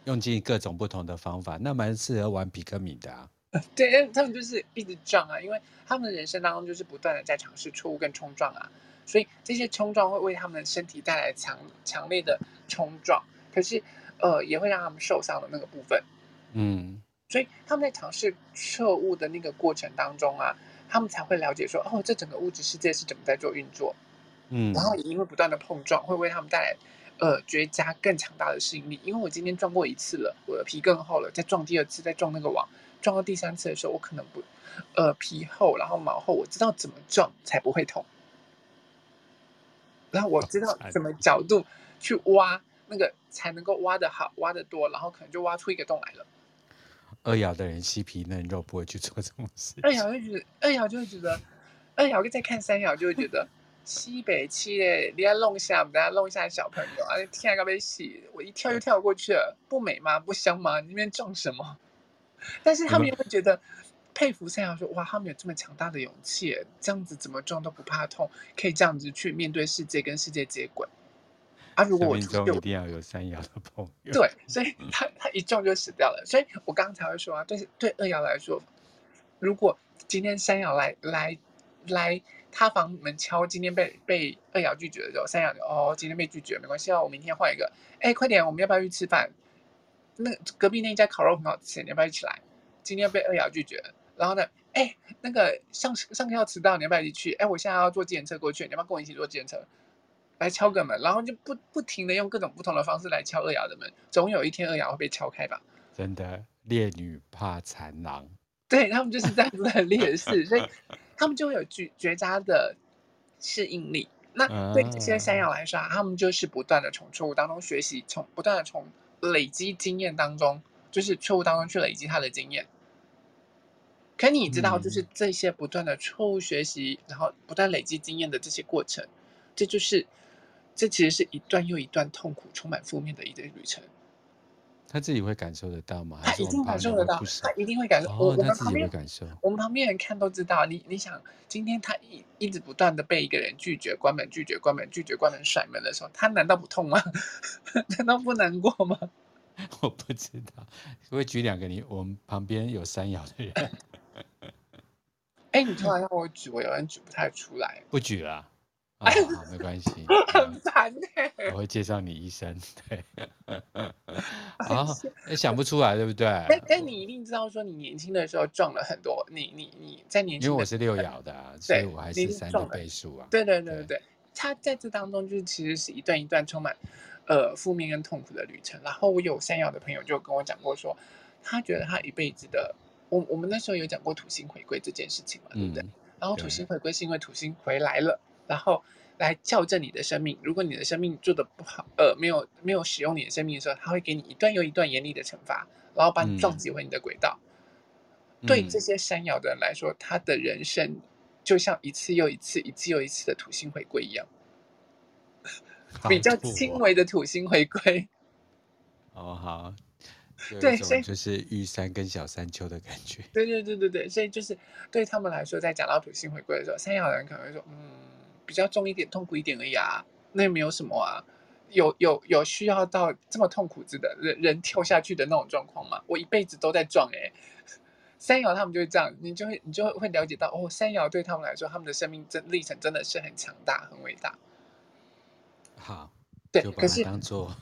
用尽各种不同的方法，那蛮适合玩比克米的啊。对，他们就是一直撞啊，因为他们的人生当中就是不断的在尝试错误跟冲撞啊，所以这些冲撞会为他们的身体带来强强烈的冲撞，可是呃也会让他们受伤的那个部分，嗯，所以他们在尝试彻悟的那个过程当中啊，他们才会了解说，哦，这整个物质世界是怎么在做运作，嗯，然后也因为不断的碰撞，会为他们带来呃绝佳更强大的适应力，因为我今天撞过一次了，我的皮更厚了，再撞第二次，再撞那个网。撞到第三次的时候，我可能不，呃，皮厚，然后毛厚，我知道怎么撞才不会痛。然后我知道怎么角度去挖那个才能够挖得好，挖得多，然后可能就挖出一个洞来了。二爻的人细皮嫩肉，不会去做这种事。二爻就觉得，二爻就会觉得，二爻再看三爻就会觉得，西北七嘞，你要弄一下，我们等下弄一下小朋友，啊，天啊，该被洗，我一跳就跳过去了，不美吗？不香吗？你那边撞什么？但是他们也会觉得佩服三爻说：“哇，他们有这么强大的勇气，这样子怎么撞都不怕痛，可以这样子去面对世界，跟世界接轨。”啊，如果我中一定要有三爻的朋友，对，所以他他一撞就死掉了。所以我刚才会说啊，对对二爻来说，如果今天三爻来来来他房门敲，今天被被二爻拒绝的时候，三爻就哦，今天被拒绝没关系啊，我明天换一个。哎，快点，我们要不要去吃饭？那隔壁那家烤肉很好吃，你要不要一起来？今天被二爻拒绝，然后呢？哎，那个上上课要迟到，你要不要一起去？哎，我现在要坐计程车过去，你要不要跟我一起坐计程车？来敲个门，然后就不不停的用各种不同的方式来敲二爻的门，总有一天二爻会被敲开吧？真的，烈女怕缠郎，对他们就是这样子的烈士，所以他们就会有绝绝佳的适应力。那对这些山羊来说啊，他们就是不断的从错误当中学习，从不断的从。累积经验当中，就是错误当中去累积他的经验。可你知道，就是这些不断的错误学习，然后不断累积经验的这些过程，这就是这其实是一段又一段痛苦、充满负面的一个旅程。他自己会感受得到吗？他一定感受得到，他一定会感受。我、哦、我们旁边感受，我们旁边人看都知道。你你想，今天他一一直不断的被一个人拒绝、关门、拒绝、关门、拒绝、关门、甩门的时候，他难道不痛吗？难道不难过吗？我不知道，我会举两个你我们旁边有山爻的人。哎，你突然让我举，我有点举不太出来。不举了。啊、哦，没关系，很烦呢。我会介绍你医生，对。啊，想不出来，对不对？但但你一定知道，说你年轻的时候撞了很多，你你你在年轻，因为我是六爻的，啊，所以我还是三的倍数啊。对对对对对，他在这当中就是其实是一段一段充满呃负面跟痛苦的旅程。然后我有三爻的朋友就跟我讲过说，他觉得他一辈子的，我我们那时候有讲过土星回归这件事情嘛，对不对？嗯、然后土星回归是因为土星回来了。然后来校正你的生命。如果你的生命做的不好，呃，没有没有使用你的生命的时候，他会给你一段又一段严厉的惩罚，然后把你撞击回你的轨道。嗯、对这些山爻的人来说，他的人生就像一次又一次、一次又一次的土星回归一样，比较轻微的土星回归。哦，好，对，所以就是玉山跟小山丘的感觉。对对对对对，所以就是对他们来说，在讲到土星回归的时候，山爻的人可能会说，嗯。比较重一点，痛苦一点而已啊，那也没有什么啊，有有有需要到这么痛苦的人人跳下去的那种状况吗？我一辈子都在撞哎、欸，山爻他们就是这样，你就会你就会了解到哦，山摇对他们来说，他们的生命真历程真的是很强大、很伟大。好，对，可是当做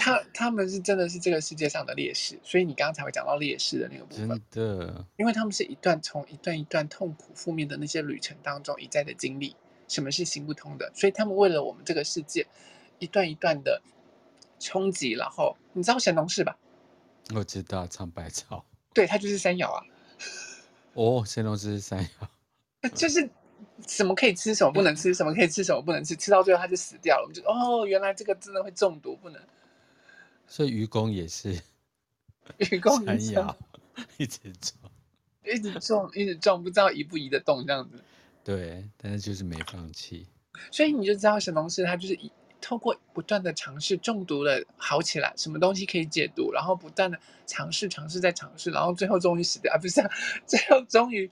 他他们是真的是这个世界上的烈士，所以你刚刚才会讲到烈士的那个部分。真的，因为他们是一段从一段一段痛苦、负面的那些旅程当中一再的经历，什么是行不通的，所以他们为了我们这个世界，一段一段的冲击。然后你知道神农氏吧？我知道尝百草，对，他就是山药啊。哦，神农氏是山药，就是。什么可以吃，什么不能吃，什么可以吃，什么不能吃，吃到最后他就死掉了。我们就哦，原来这个真的会中毒，不能。所以愚公也是，愚公 山药 一直撞，一直撞，一直撞，不知道移不移得动这样子。对，但是就是没放弃。所以你就知道神农氏他就是以透过不断的尝试，中毒了好起来，什么东西可以解毒，然后不断的尝试，尝试再尝试，然后最后终于死掉啊，不是、啊，最后终于。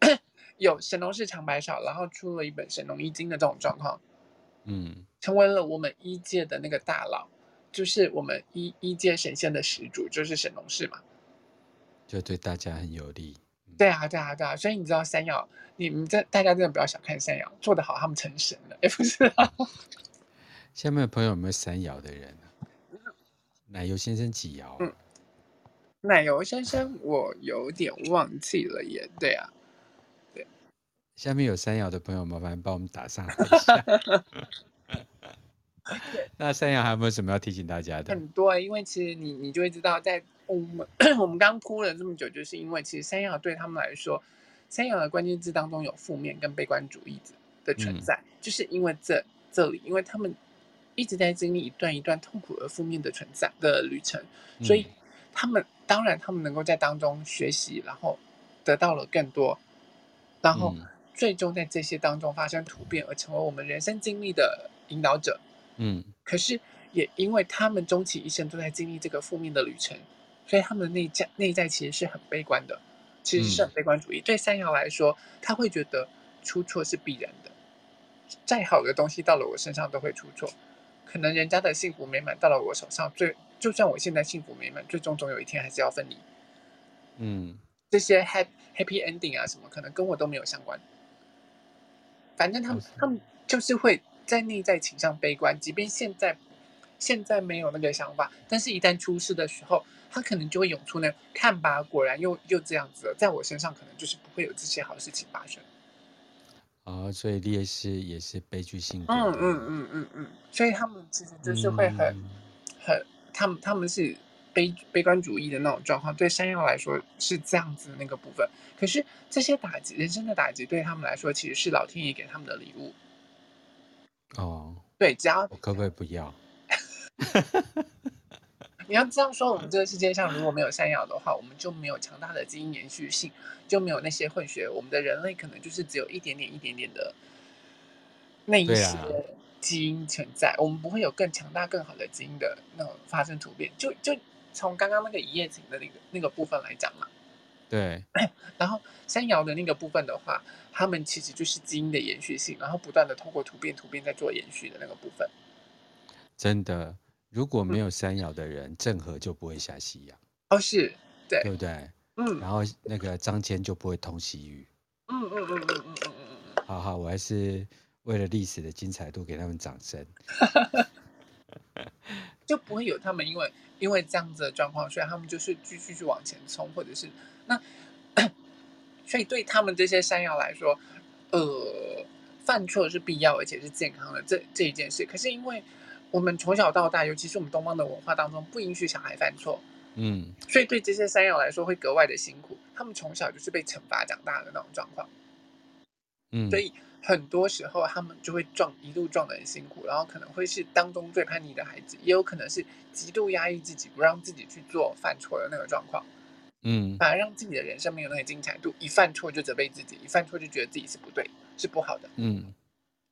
有神农氏尝百草，然后出了一本《神农医经》的这种状况，嗯，成为了我们医界的那个大佬，就是我们一一界神仙的始祖，就是神农氏嘛，就对大家很有利。对啊，对啊，对啊，所以你知道山药，你们这大家真的不要小看山药，做得好，他们成神了，哎不是啊。下面的朋友有没有山药的人？奶油先生几窑？嗯，奶油先生，我有点忘记了耶。对啊。对下面有山药的朋友，麻烦帮我们打上 一下。那山药还有没有什么要提醒大家的？很多，因为其实你你就会知道，在我们 我们刚哭了这么久，就是因为其实山药对他们来说，山药的关键字当中有负面跟悲观主义的存在，嗯、就是因为这这里，因为他们一直在经历一段一段痛苦而负面的存在的旅程，所以他们当然他们能够在当中学习，然后得到了更多，然后。嗯最终在这些当中发生突变，而成为我们人生经历的引导者。嗯，可是也因为他们终其一生都在经历这个负面的旅程，所以他们的内在内在其实是很悲观的，其实是很悲观主义。嗯、对三爻来说，他会觉得出错是必然的，再好的东西到了我身上都会出错。可能人家的幸福美满到了我手上，最就算我现在幸福美满，最终总有一天还是要分离。嗯，这些 happy happy ending 啊什么，可能跟我都没有相关。反正他们他们就是会在内在倾向悲观，即便现在现在没有那个想法，但是一旦出事的时候，他可能就会涌出那看吧，果然又又这样子了，在我身上可能就是不会有这些好事情发生。哦，所以烈士也是悲剧性。嗯嗯嗯嗯嗯，所以他们其实就是会很、嗯、很，他们他们是。悲悲观主义的那种状况，对山药来说是这样子的那个部分。可是这些打击，人生的打击，对他们来说其实是老天爷给他们的礼物。哦，对，只要我可不可以不要？你要这样说，我们这个世界上如果没有山药的话，我们就没有强大的基因延续性，就没有那些混血，我们的人类可能就是只有一点点、一点点的那一些基因存在，啊、我们不会有更强大、更好的基因的那种发生突变，就就。从刚刚那个一夜情的那个那个部分来讲嘛，对，然后山药的那个部分的话，他们其实就是基因的延续性，然后不断的通过突变突变在做延续的那个部分。真的，如果没有山药的人，郑、嗯、和就不会下西洋。哦，是，对，对不对？嗯。然后那个张骞就不会通西域。嗯嗯嗯嗯嗯嗯嗯。好好，我还是为了历史的精彩度给他们掌声。就不会有他们因为。因为这样子的状况，所以他们就是继续去往前冲，或者是那，所以对他们这些山药来说，呃，犯错是必要而且是健康的这这一件事。可是因为我们从小到大，尤其是我们东方的文化当中，不允许小孩犯错，嗯，所以对这些山药来说会格外的辛苦。他们从小就是被惩罚长大的那种状况，嗯，所以。很多时候，他们就会撞，一路撞得很辛苦，然后可能会是当中最叛逆的孩子，也有可能是极度压抑自己，不让自己去做犯错的那个状况，嗯，反而让自己的人生没有那个精彩度，一犯错就责备自己，一犯错就觉得自己是不对，是不好的，嗯，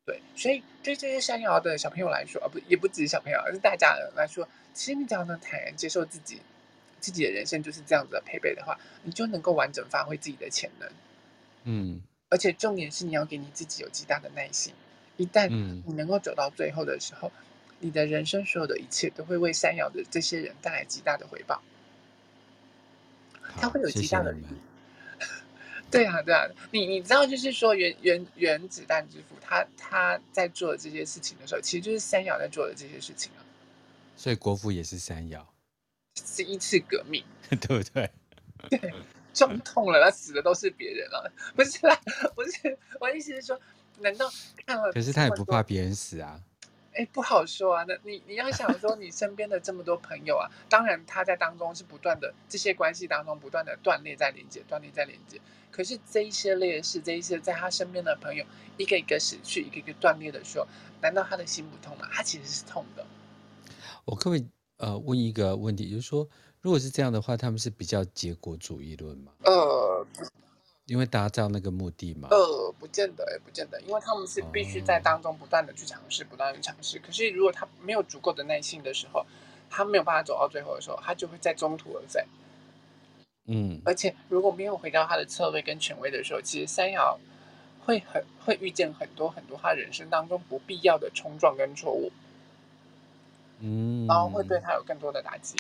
对，所以对这些山摇的小朋友来说，啊不，也不只是小朋友，而是大家人来说，其实你只要能坦然接受自己，自己的人生就是这样子的配备的话，你就能够完整发挥自己的潜能，嗯。而且重点是，你要给你自己有极大的耐心。一旦你能够走到最后的时候，嗯、你的人生所有的一切都会为山摇的这些人带来极大的回报。他会有极大的。谢 谢对啊，对啊，你你知道，就是说原，原原原子弹之父，他他在做的这些事情的时候，其实就是山药在做的这些事情啊。所以国父也是山窑，是一次革命，对不对？对，撞痛了，他死的都是别人了，不是啦，不是，我的意思是说，难道看了？可是他也不怕别人死啊。哎，不好说啊。那你你要想说，你身边的这么多朋友啊，当然他在当中是不断的这些关系当中不断的断裂在连接，断裂在连接。可是这一些烈士，这一些在他身边的朋友，一个一个死去，一个一个断裂的时候，难道他的心不痛吗？他其实是痛的。我可不可以呃问一个问题，就是说，如果是这样的话，他们是比较结果主义论吗？呃。因为达到那个目的嘛？呃，不见得，也不见得，因为他们是必须在当中不断的去尝试，不断的尝试。可是如果他没有足够的耐心的时候，他没有办法走到最后的时候，他就会在中途而废。嗯，而且如果没有回到他的策略跟权威的时候，其实山窑会很会遇见很多很多他人生当中不必要的冲撞跟错误。嗯，然后会对他有更多的打击。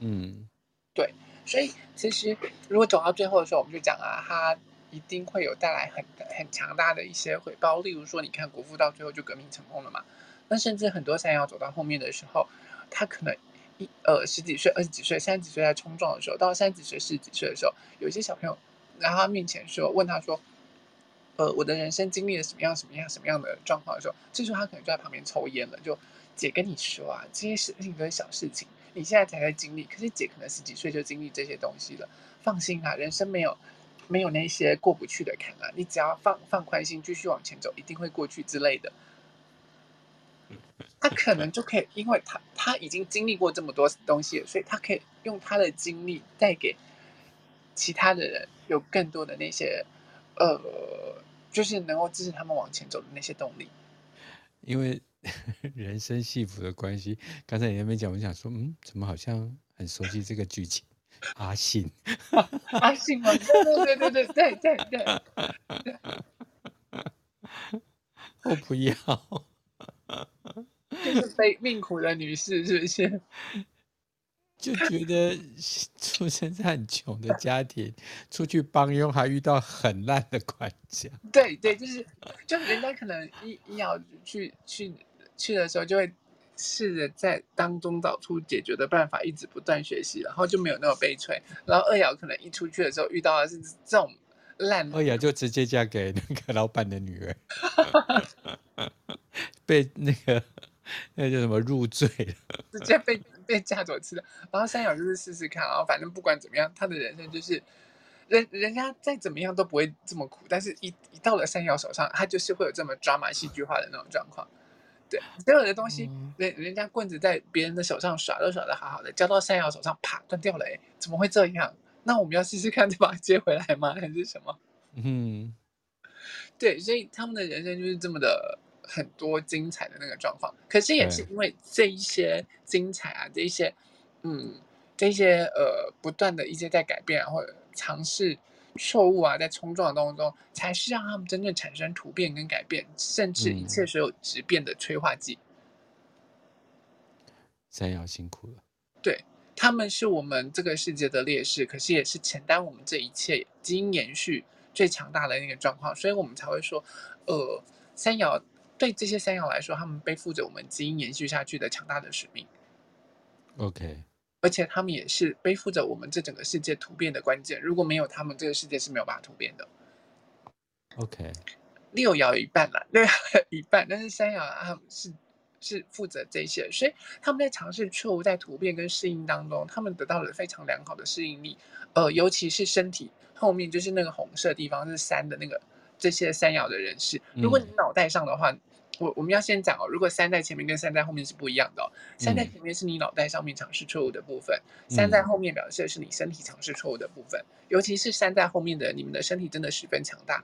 嗯，对。所以，其实如果走到最后的时候，我们就讲啊，他一定会有带来很很强大的一些回报。例如说，你看国父到最后就革命成功了嘛。那甚至很多山窑走到后面的时候，他可能一呃十几岁、二十几岁、三十几岁在冲撞的时候，到三十几岁、四十几岁的时候，有一些小朋友来他面前说，问他说：“呃，我的人生经历了什么样、什么样、什么样的状况的时候，这时候他可能就在旁边抽烟了。就姐跟你说啊，这些事情都是小事情。”你现在才在经历，可是姐可能十几岁就经历这些东西了。放心啊，人生没有没有那些过不去的坎啊，你只要放放宽心，继续往前走，一定会过去之类的。他可能就可以，因为他他已经经历过这么多东西，所以他可以用他的经历带给其他的人有更多的那些呃，就是能够支持他们往前走的那些动力。因为。人生幸福的关系。刚才你那边讲我想说嗯怎么好像很熟悉这个剧情阿信 阿信吗？对对对对对对对 我不要。就是被命苦的女士是不是？就觉得出生在很穷的家庭出去帮佣还遇到很烂的管家对对就是就人家可能一一要去去去的时候就会试着在当中找出解决的办法，一直不断学习，然后就没有那么悲催。然后二瑶可能一出去的时候遇到的是这种烂，二瑶就直接嫁给那个老板的女儿，被那个那叫什么入赘了，直接被被嫁走吃的。然后三瑶就是试试看，然后反正不管怎么样，他的人生就是人人家再怎么样都不会这么苦，但是一一到了三瑶手上，他就是会有这么抓马戏剧化的那种状况。对，所有的东西，人人家棍子在别人的手上耍都耍的好好的，交到山羊手上，啪断掉了，哎，怎么会这样？那我们要试试看，再把它接回来吗？还是什么？嗯，对，所以他们的人生就是这么的很多精彩的那个状况。可是也是因为这一些精彩啊，这一些，嗯，这一些呃，不断的一些在改变，或者尝试。错误啊，在冲撞当中，才是让他们真正产生突变跟改变，甚至一切所有质变的催化剂。山窑辛苦了，对，他们是我们这个世界的烈士，可是也是承担我们这一切基因延续最强大的那个状况，所以我们才会说，呃，山窑对这些山窑来说，他们背负着我们基因延续下去的强大的使命。OK。而且他们也是背负着我们这整个世界突变的关键。如果没有他们，这个世界是没有办法突变的。OK，六爻有一半了，六爻一半，但是三爻啊是是负责这些，所以他们在尝试错误、在突变跟适应当中，他们得到了非常良好的适应力。呃，尤其是身体后面就是那个红色地方是三的那个这些三爻的人士，如果你脑袋上的话。嗯我我们要先讲哦，如果三在前面跟三在后面是不一样的哦。三在前面是你脑袋上面尝试错误的部分，嗯、三在后面表示的是你身体尝试错误的部分。尤其是三在后面的，你们的身体真的十分强大，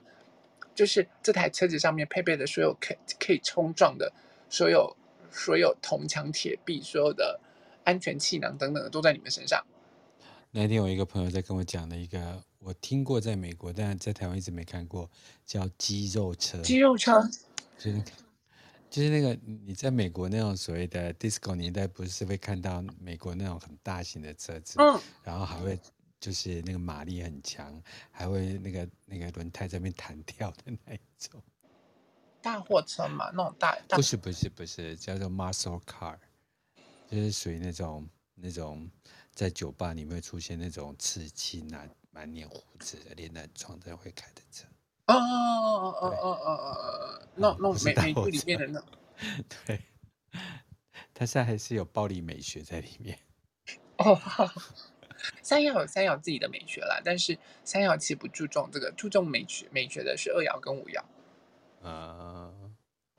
就是这台车子上面配备的所有可可以冲撞的，所有所有铜墙铁壁，所有的安全气囊等等的都在你们身上。那天我一个朋友在跟我讲的一个，我听过在美国，但在台湾一直没看过，叫肌肉车。肌肉车，就是。就是那个你在美国那种所谓的 disco 年代，不是会看到美国那种很大型的车子，嗯，然后还会就是那个马力很强，还会那个那个轮胎在那边弹跳的那一种。大货车嘛，那种大，大。不是不是不是叫做 muscle car，就是属于那种那种在酒吧里面会出现那种刺青啊，满脸胡子的，连那窗灯会开的车。哦哦哦哦哦哦哦哦，那那美美剧里面的那，对，他现在还是有暴力美学在里面。哦，三爻有三爻自己的美学啦，但是三爻其实不注重这个，注重美学美学的是二爻跟五爻。啊，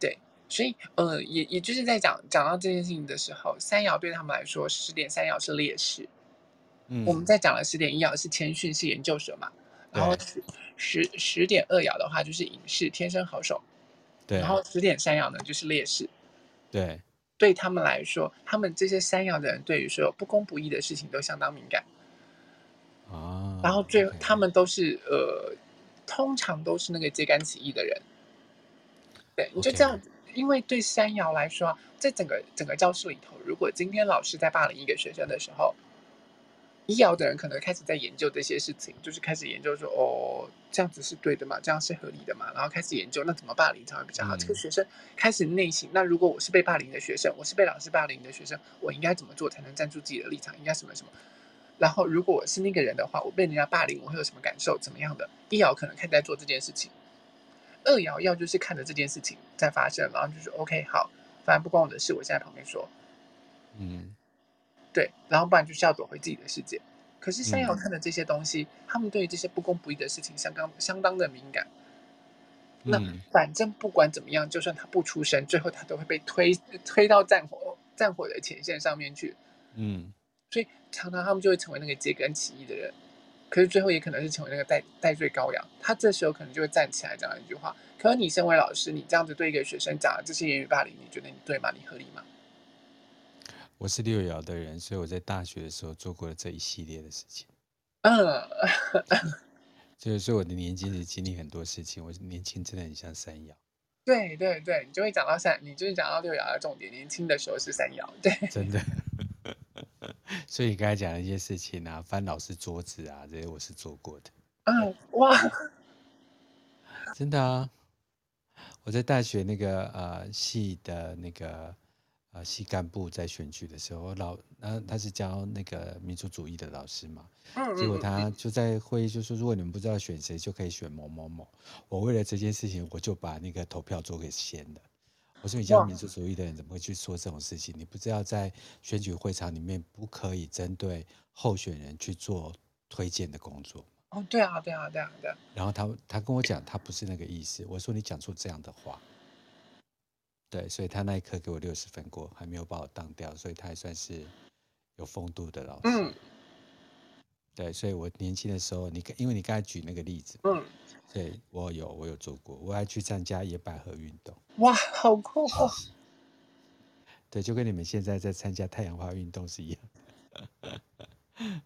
对，所以呃，也也就是在讲讲到这件事情的时候，三爻对他们来说，十点三爻是劣势。嗯，我们在讲了十点一爻是谦逊，是研究者嘛，然后十十十点二爻的话就是隐士，天生好手。对，然后十点三爻呢就是劣势。对，对他们来说，他们这些三爻的人对于说不公不义的事情都相当敏感。啊，然后最后他们都是呃，通常都是那个揭竿起义的人。对，你就这样.因为对三爻来说，在整个整个教室里头，如果今天老师在霸凌一个学生的时候，一爻的人可能开始在研究这些事情，就是开始研究说，哦，这样子是对的嘛，这样是合理的嘛，然后开始研究那怎么霸凌才会比较好。嗯、这个学生开始内省，那如果我是被霸凌的学生，我是被老师霸凌的学生，我应该怎么做才能站住自己的立场？应该什么什么？然后如果我是那个人的话，我被人家霸凌，我会有什么感受？怎么样的？一爻可能开始在做这件事情。二爻要就是看着这件事情在发生，然后就是 OK 好，反正不关我的事，我现在旁边说，嗯，对，然后不然就是要躲回自己的世界。可是三爻看的这些东西，嗯、他们对于这些不公不义的事情相当相当的敏感。嗯、那反正不管怎么样，就算他不出声，最后他都会被推推到战火战火的前线上面去。嗯，所以常常他们就会成为那个揭竿起义的人。可是最后也可能是成为那个代代罪羔羊，他这时候可能就会站起来讲一句话。可是你身为老师，你这样子对一个学生讲这些言语霸凌，你觉得你对吗？你合理吗？我是六爻的人，所以我在大学的时候做过了这一系列的事情。嗯，就是说我的年轻时经历很多事情，我年轻真的很像三爻。对对对，你就会讲到三，你就是讲到六爻的重点。年轻的时候是三爻，对，真的。所以你刚才讲的一些事情啊，翻老师桌子啊，这些我是做过的。嗯，哇，真的啊！我在大学那个呃系的那个呃系干部在选举的时候，老那他是教那个民族主义的老师嘛，结果他就在会议就说，如果你们不知道选谁，就可以选某某某。我为了这件事情，我就把那个投票做给掀了。我说：“你教民族主义的人怎么会去说这种事情？你不知道在选举会场里面不可以针对候选人去做推荐的工作。”哦，对啊，对啊，对啊，对啊。然后他他跟我讲，他不是那个意思。我说：“你讲出这样的话。”对，所以他那一刻给我六十分过，还没有把我当掉，所以他还算是有风度的老师。嗯。对，所以我年轻的时候，你因为你刚才举那个例子，嗯。对，我有，我有做过，我还去参加野百合运动。哇，好酷哦！对，就跟你们现在在参加太阳花运动是一样。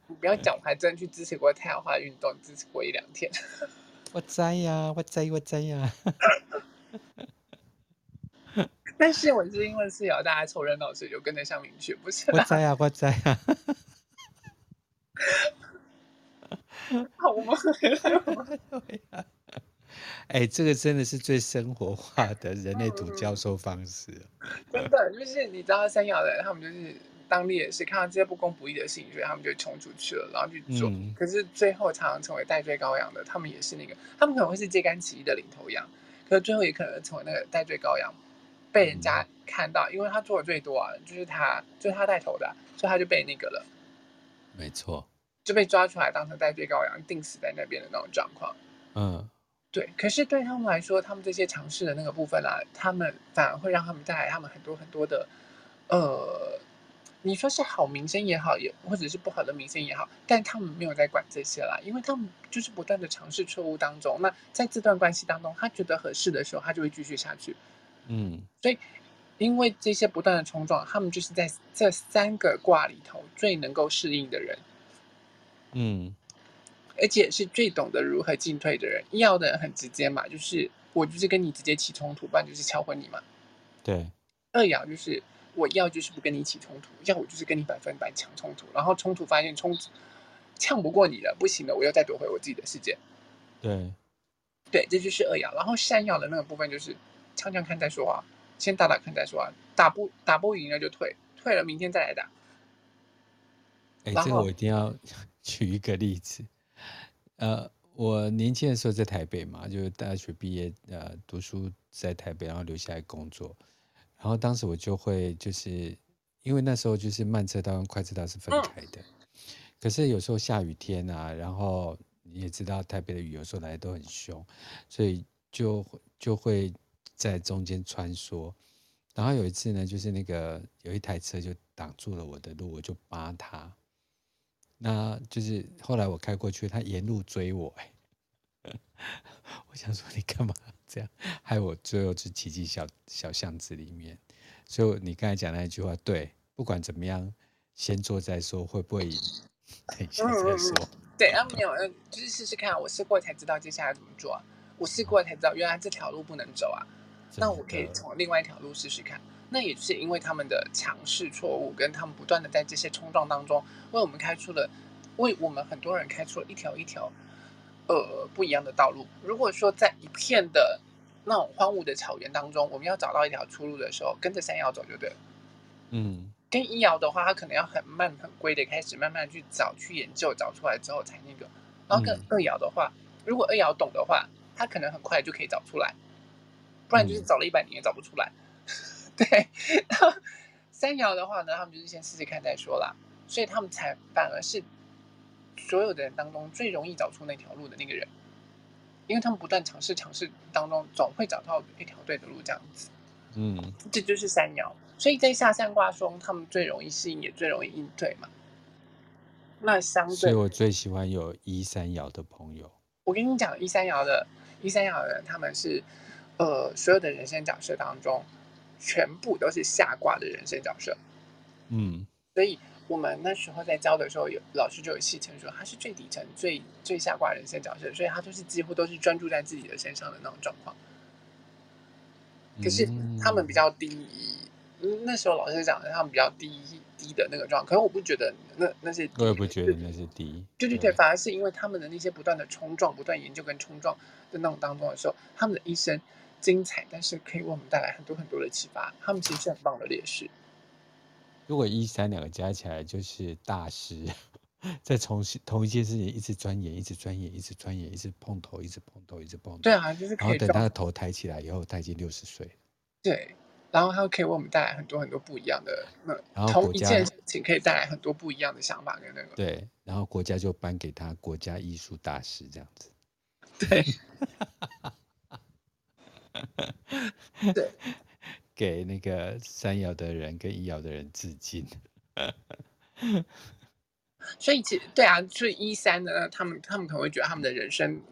你不要讲，我还真去支持过太阳花运动，支持过一两天。我在呀，我在，我在呀。但是我是因为是有大家凑热闹，所以就跟着向明去，不是？我在呀，我在呀。好吗？哎，这个真的是最生活化的人类图教授方式。真的，就是你知道三爻的人，他们就是当烈士，看到这些不公不义的事情，所以他们就冲出去了，然后去做。嗯、可是最后常常成为代罪羔羊的，他们也是那个，他们可能会是揭竿起义的领头羊，可是最后也可能成为那个代罪羔羊，被人家看到，嗯、因为他做的最多啊，就是他，就是他带头的，所以他就被那个了。没错。就被抓出来当成戴罪羔羊，定死在那边的那种状况。嗯，对。可是对他们来说，他们这些尝试的那个部分啊，他们反而会让他们带来他们很多很多的，呃，你说是好名声也好，也或者是不好的名声也好，但他们没有在管这些啦，因为他们就是不断的尝试错误当中。那在这段关系当中，他觉得合适的时候，他就会继续下去。嗯，所以因为这些不断的冲撞，他们就是在这三个卦里头最能够适应的人。嗯，而且是最懂得如何进退的人。一爻的人很直接嘛，就是我就是跟你直接起冲突，不然就是敲昏你嘛。对。二爻就是我要就是不跟你起冲突，要我就是跟你百分百抢冲突，然后冲突发现冲呛不过你了，不行了，我又再夺回我自己的世界。对。对，这就是二爻。然后三爻的那个部分就是呛呛看再说啊，先打打看再说啊，打不打不赢了就退。退了，明天再来打。哎，这个我一定要 举一个例子。呃，我年轻的时候在台北嘛，就是大学毕业，呃，读书在台北，然后留下来工作。然后当时我就会就是，因为那时候就是慢车道跟快车道是分开的，嗯、可是有时候下雨天啊，然后你也知道台北的雨有时候来的都很凶，所以就就会在中间穿梭。然后有一次呢，就是那个有一台车就挡住了我的路，我就扒他。那就是后来我开过去，他沿路追我，我想说你干嘛 这样，害我最后就骑进小小巷子里面。所以你刚才讲那一句话，对，不管怎么样，先做再说，会不会赢？等一下再说。嗯、对，啊没有，就是试试看，我试过才知道接下来怎么做。我试过才知道，原来这条路不能走啊。那我可以从另外一条路试试看。那也是因为他们的强势错误，跟他们不断的在这些冲撞当中，为我们开出了，为我们很多人开出了一条一条，呃，不一样的道路。如果说在一片的那种荒芜的草原当中，我们要找到一条出路的时候，跟着山摇走就对了。嗯，跟一摇的话，他可能要很慢很规的开始慢慢去找、去研究，找出来之后才那个。然后跟二摇的话，如果二摇懂的话，他可能很快就可以找出来，不然就是找了一百年也找不出来。对，然后三爻的话呢，他们就是先试试看再说啦，所以他们才反而是所有的人当中最容易找出那条路的那个人，因为他们不断尝试尝试当中，总会找到一条对的路这样子。嗯，这就是三爻，所以在下三卦中，他们最容易适应，也最容易应对嘛。那相对，所以我最喜欢有一三爻的朋友。我跟你讲，一三爻的，一三爻的人，他们是呃所有的人生角色当中。全部都是下挂的人生角色，嗯，所以我们那时候在教的时候，有老师就有戏称说他是最底层、最最下挂人生角色，所以他就是几乎都是专注在自己的身上的那种状况。可是他们比较低，嗯、那时候老师讲的他们比较低低的那个状况，可是我不觉得那那些，我也不觉得那是低，对对对，反而是因为他们的那些不断的冲撞、不断研究跟冲撞的那种当中的时候，他们的一生。精彩，但是可以为我们带来很多很多的启发。他们其实是很棒的烈士。如果一三两个加起来就是大师，在从事同一件事情一直钻研，一直钻研，一直钻研，一直碰头，一直碰头，一直碰头。对啊，就是可以。然后等他的头抬起来以后，他已经六十岁。对，然后他可以为我们带来很多很多不一样的那。然后同一件事情可以带来很多不一样的想法跟那个。对，然后国家就颁给他国家艺术大师这样子。对。对，给那个三爻的人跟一爻的人致敬。所以其实对啊，所以一三呢，他们他们可能会觉得他们的人生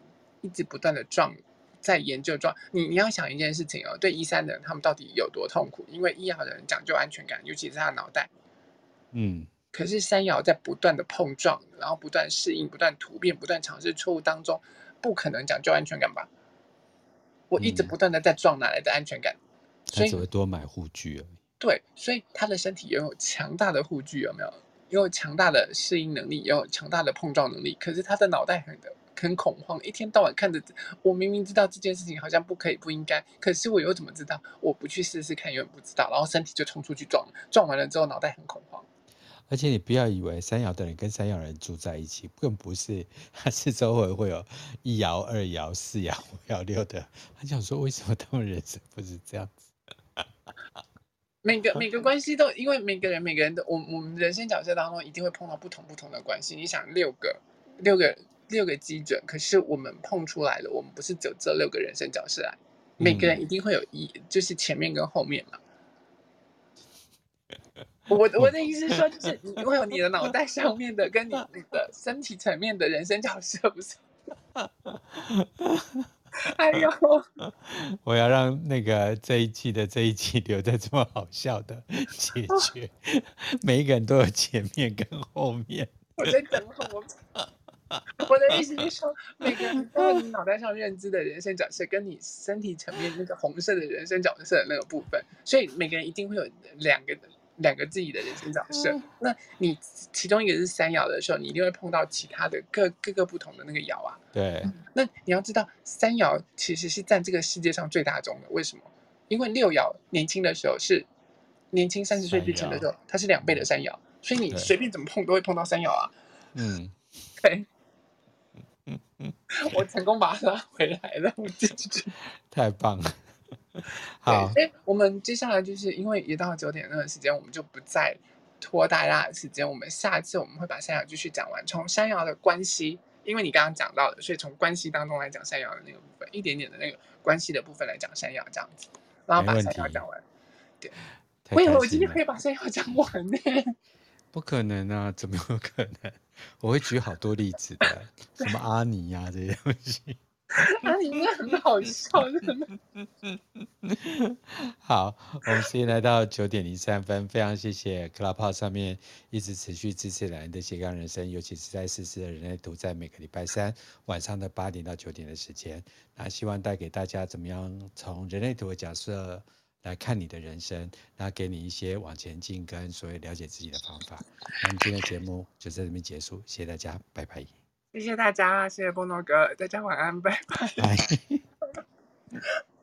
一直不断的撞，在研究撞。你你要想一件事情哦，对一三的人，他们到底有多痛苦？因为一爻的人讲究安全感，尤其是他的脑袋。嗯。可是三爻在不断的碰撞，然后不断适应、不断突变、不断尝试错误当中，不可能讲究安全感吧？我一直不断的在撞，哪来的安全感？所以只会多买护具而已。对，所以他的身体拥有强大的护具，有没有？拥有强大的适应能力，拥有强大的碰撞能力。可是他的脑袋很很恐慌，一天到晚看着我，明明知道这件事情好像不可以、不应该，可是我又怎么知道？我不去试试看，永远不知道。然后身体就冲出去撞，撞完了之后脑袋很恐慌。而且你不要以为三爻的人跟三爻人住在一起，更不是，他是周围会有一爻、二爻、四爻、五爻、六的。他想说，为什么他们人生不是这样子？每个每个关系都，因为每个人每个人的，我我们人生角色当中一定会碰到不同不同的关系。你想六个六个六个基准，可是我们碰出来了，我们不是走这六个人生角色来，每个人一定会有一，就是前面跟后面嘛。我我的意思是说，就是 你会有你的脑袋上面的，跟你你的身体层面的人生角色，不是？哎呦！我要让那个这一季的这一季留在这么好笑的解决，每一个人都有前面跟后面。我在等我。我的意思是说，每个人都有你脑袋上认知的人生角色，跟你身体层面那个红色的人生角色的那个部分，所以每个人一定会有两个。两个自己的人生角色，嗯、那你其中一个是三爻的时候，你一定会碰到其他的各各个不同的那个爻啊。对、嗯，那你要知道，三爻其实是占这个世界上最大众的。为什么？因为六爻年轻的时候是年轻三十岁之前的时候，它是两倍的三爻，所以你随便怎么碰都会碰到三爻啊。嗯，对。我成功把它拉回来了，我自己 太棒了。好，哎，我们接下来就是因为一到九点那段时间，我们就不再拖大家的时间。我们下次我们会把山药继续讲完，从山药的关系，因为你刚刚讲到的，所以从关系当中来讲山药的那个部分，一点点的那个关系的部分来讲山药这样子，然后把山药讲完。对，我以为我今天可以把山药讲完呢。不可能啊！怎么有可能？我会举好多例子的，什么阿尼呀、啊、这些东西。阿尼应该很好笑，真的。好，我们时间来到九点零三分，非常谢谢 Clubhouse 上面一直持续支持人的斜杠人生，尤其是在实施的人类图，在每个礼拜三晚上的八点到九点的时间，那希望带给大家怎么样从人类图的角色。来看你的人生，然后给你一些往前进跟所谓了解自己的方法。那么今天的节目就在这边结束，谢谢大家，拜拜。谢谢大家谢谢波诺哥大家晚安拜。拜。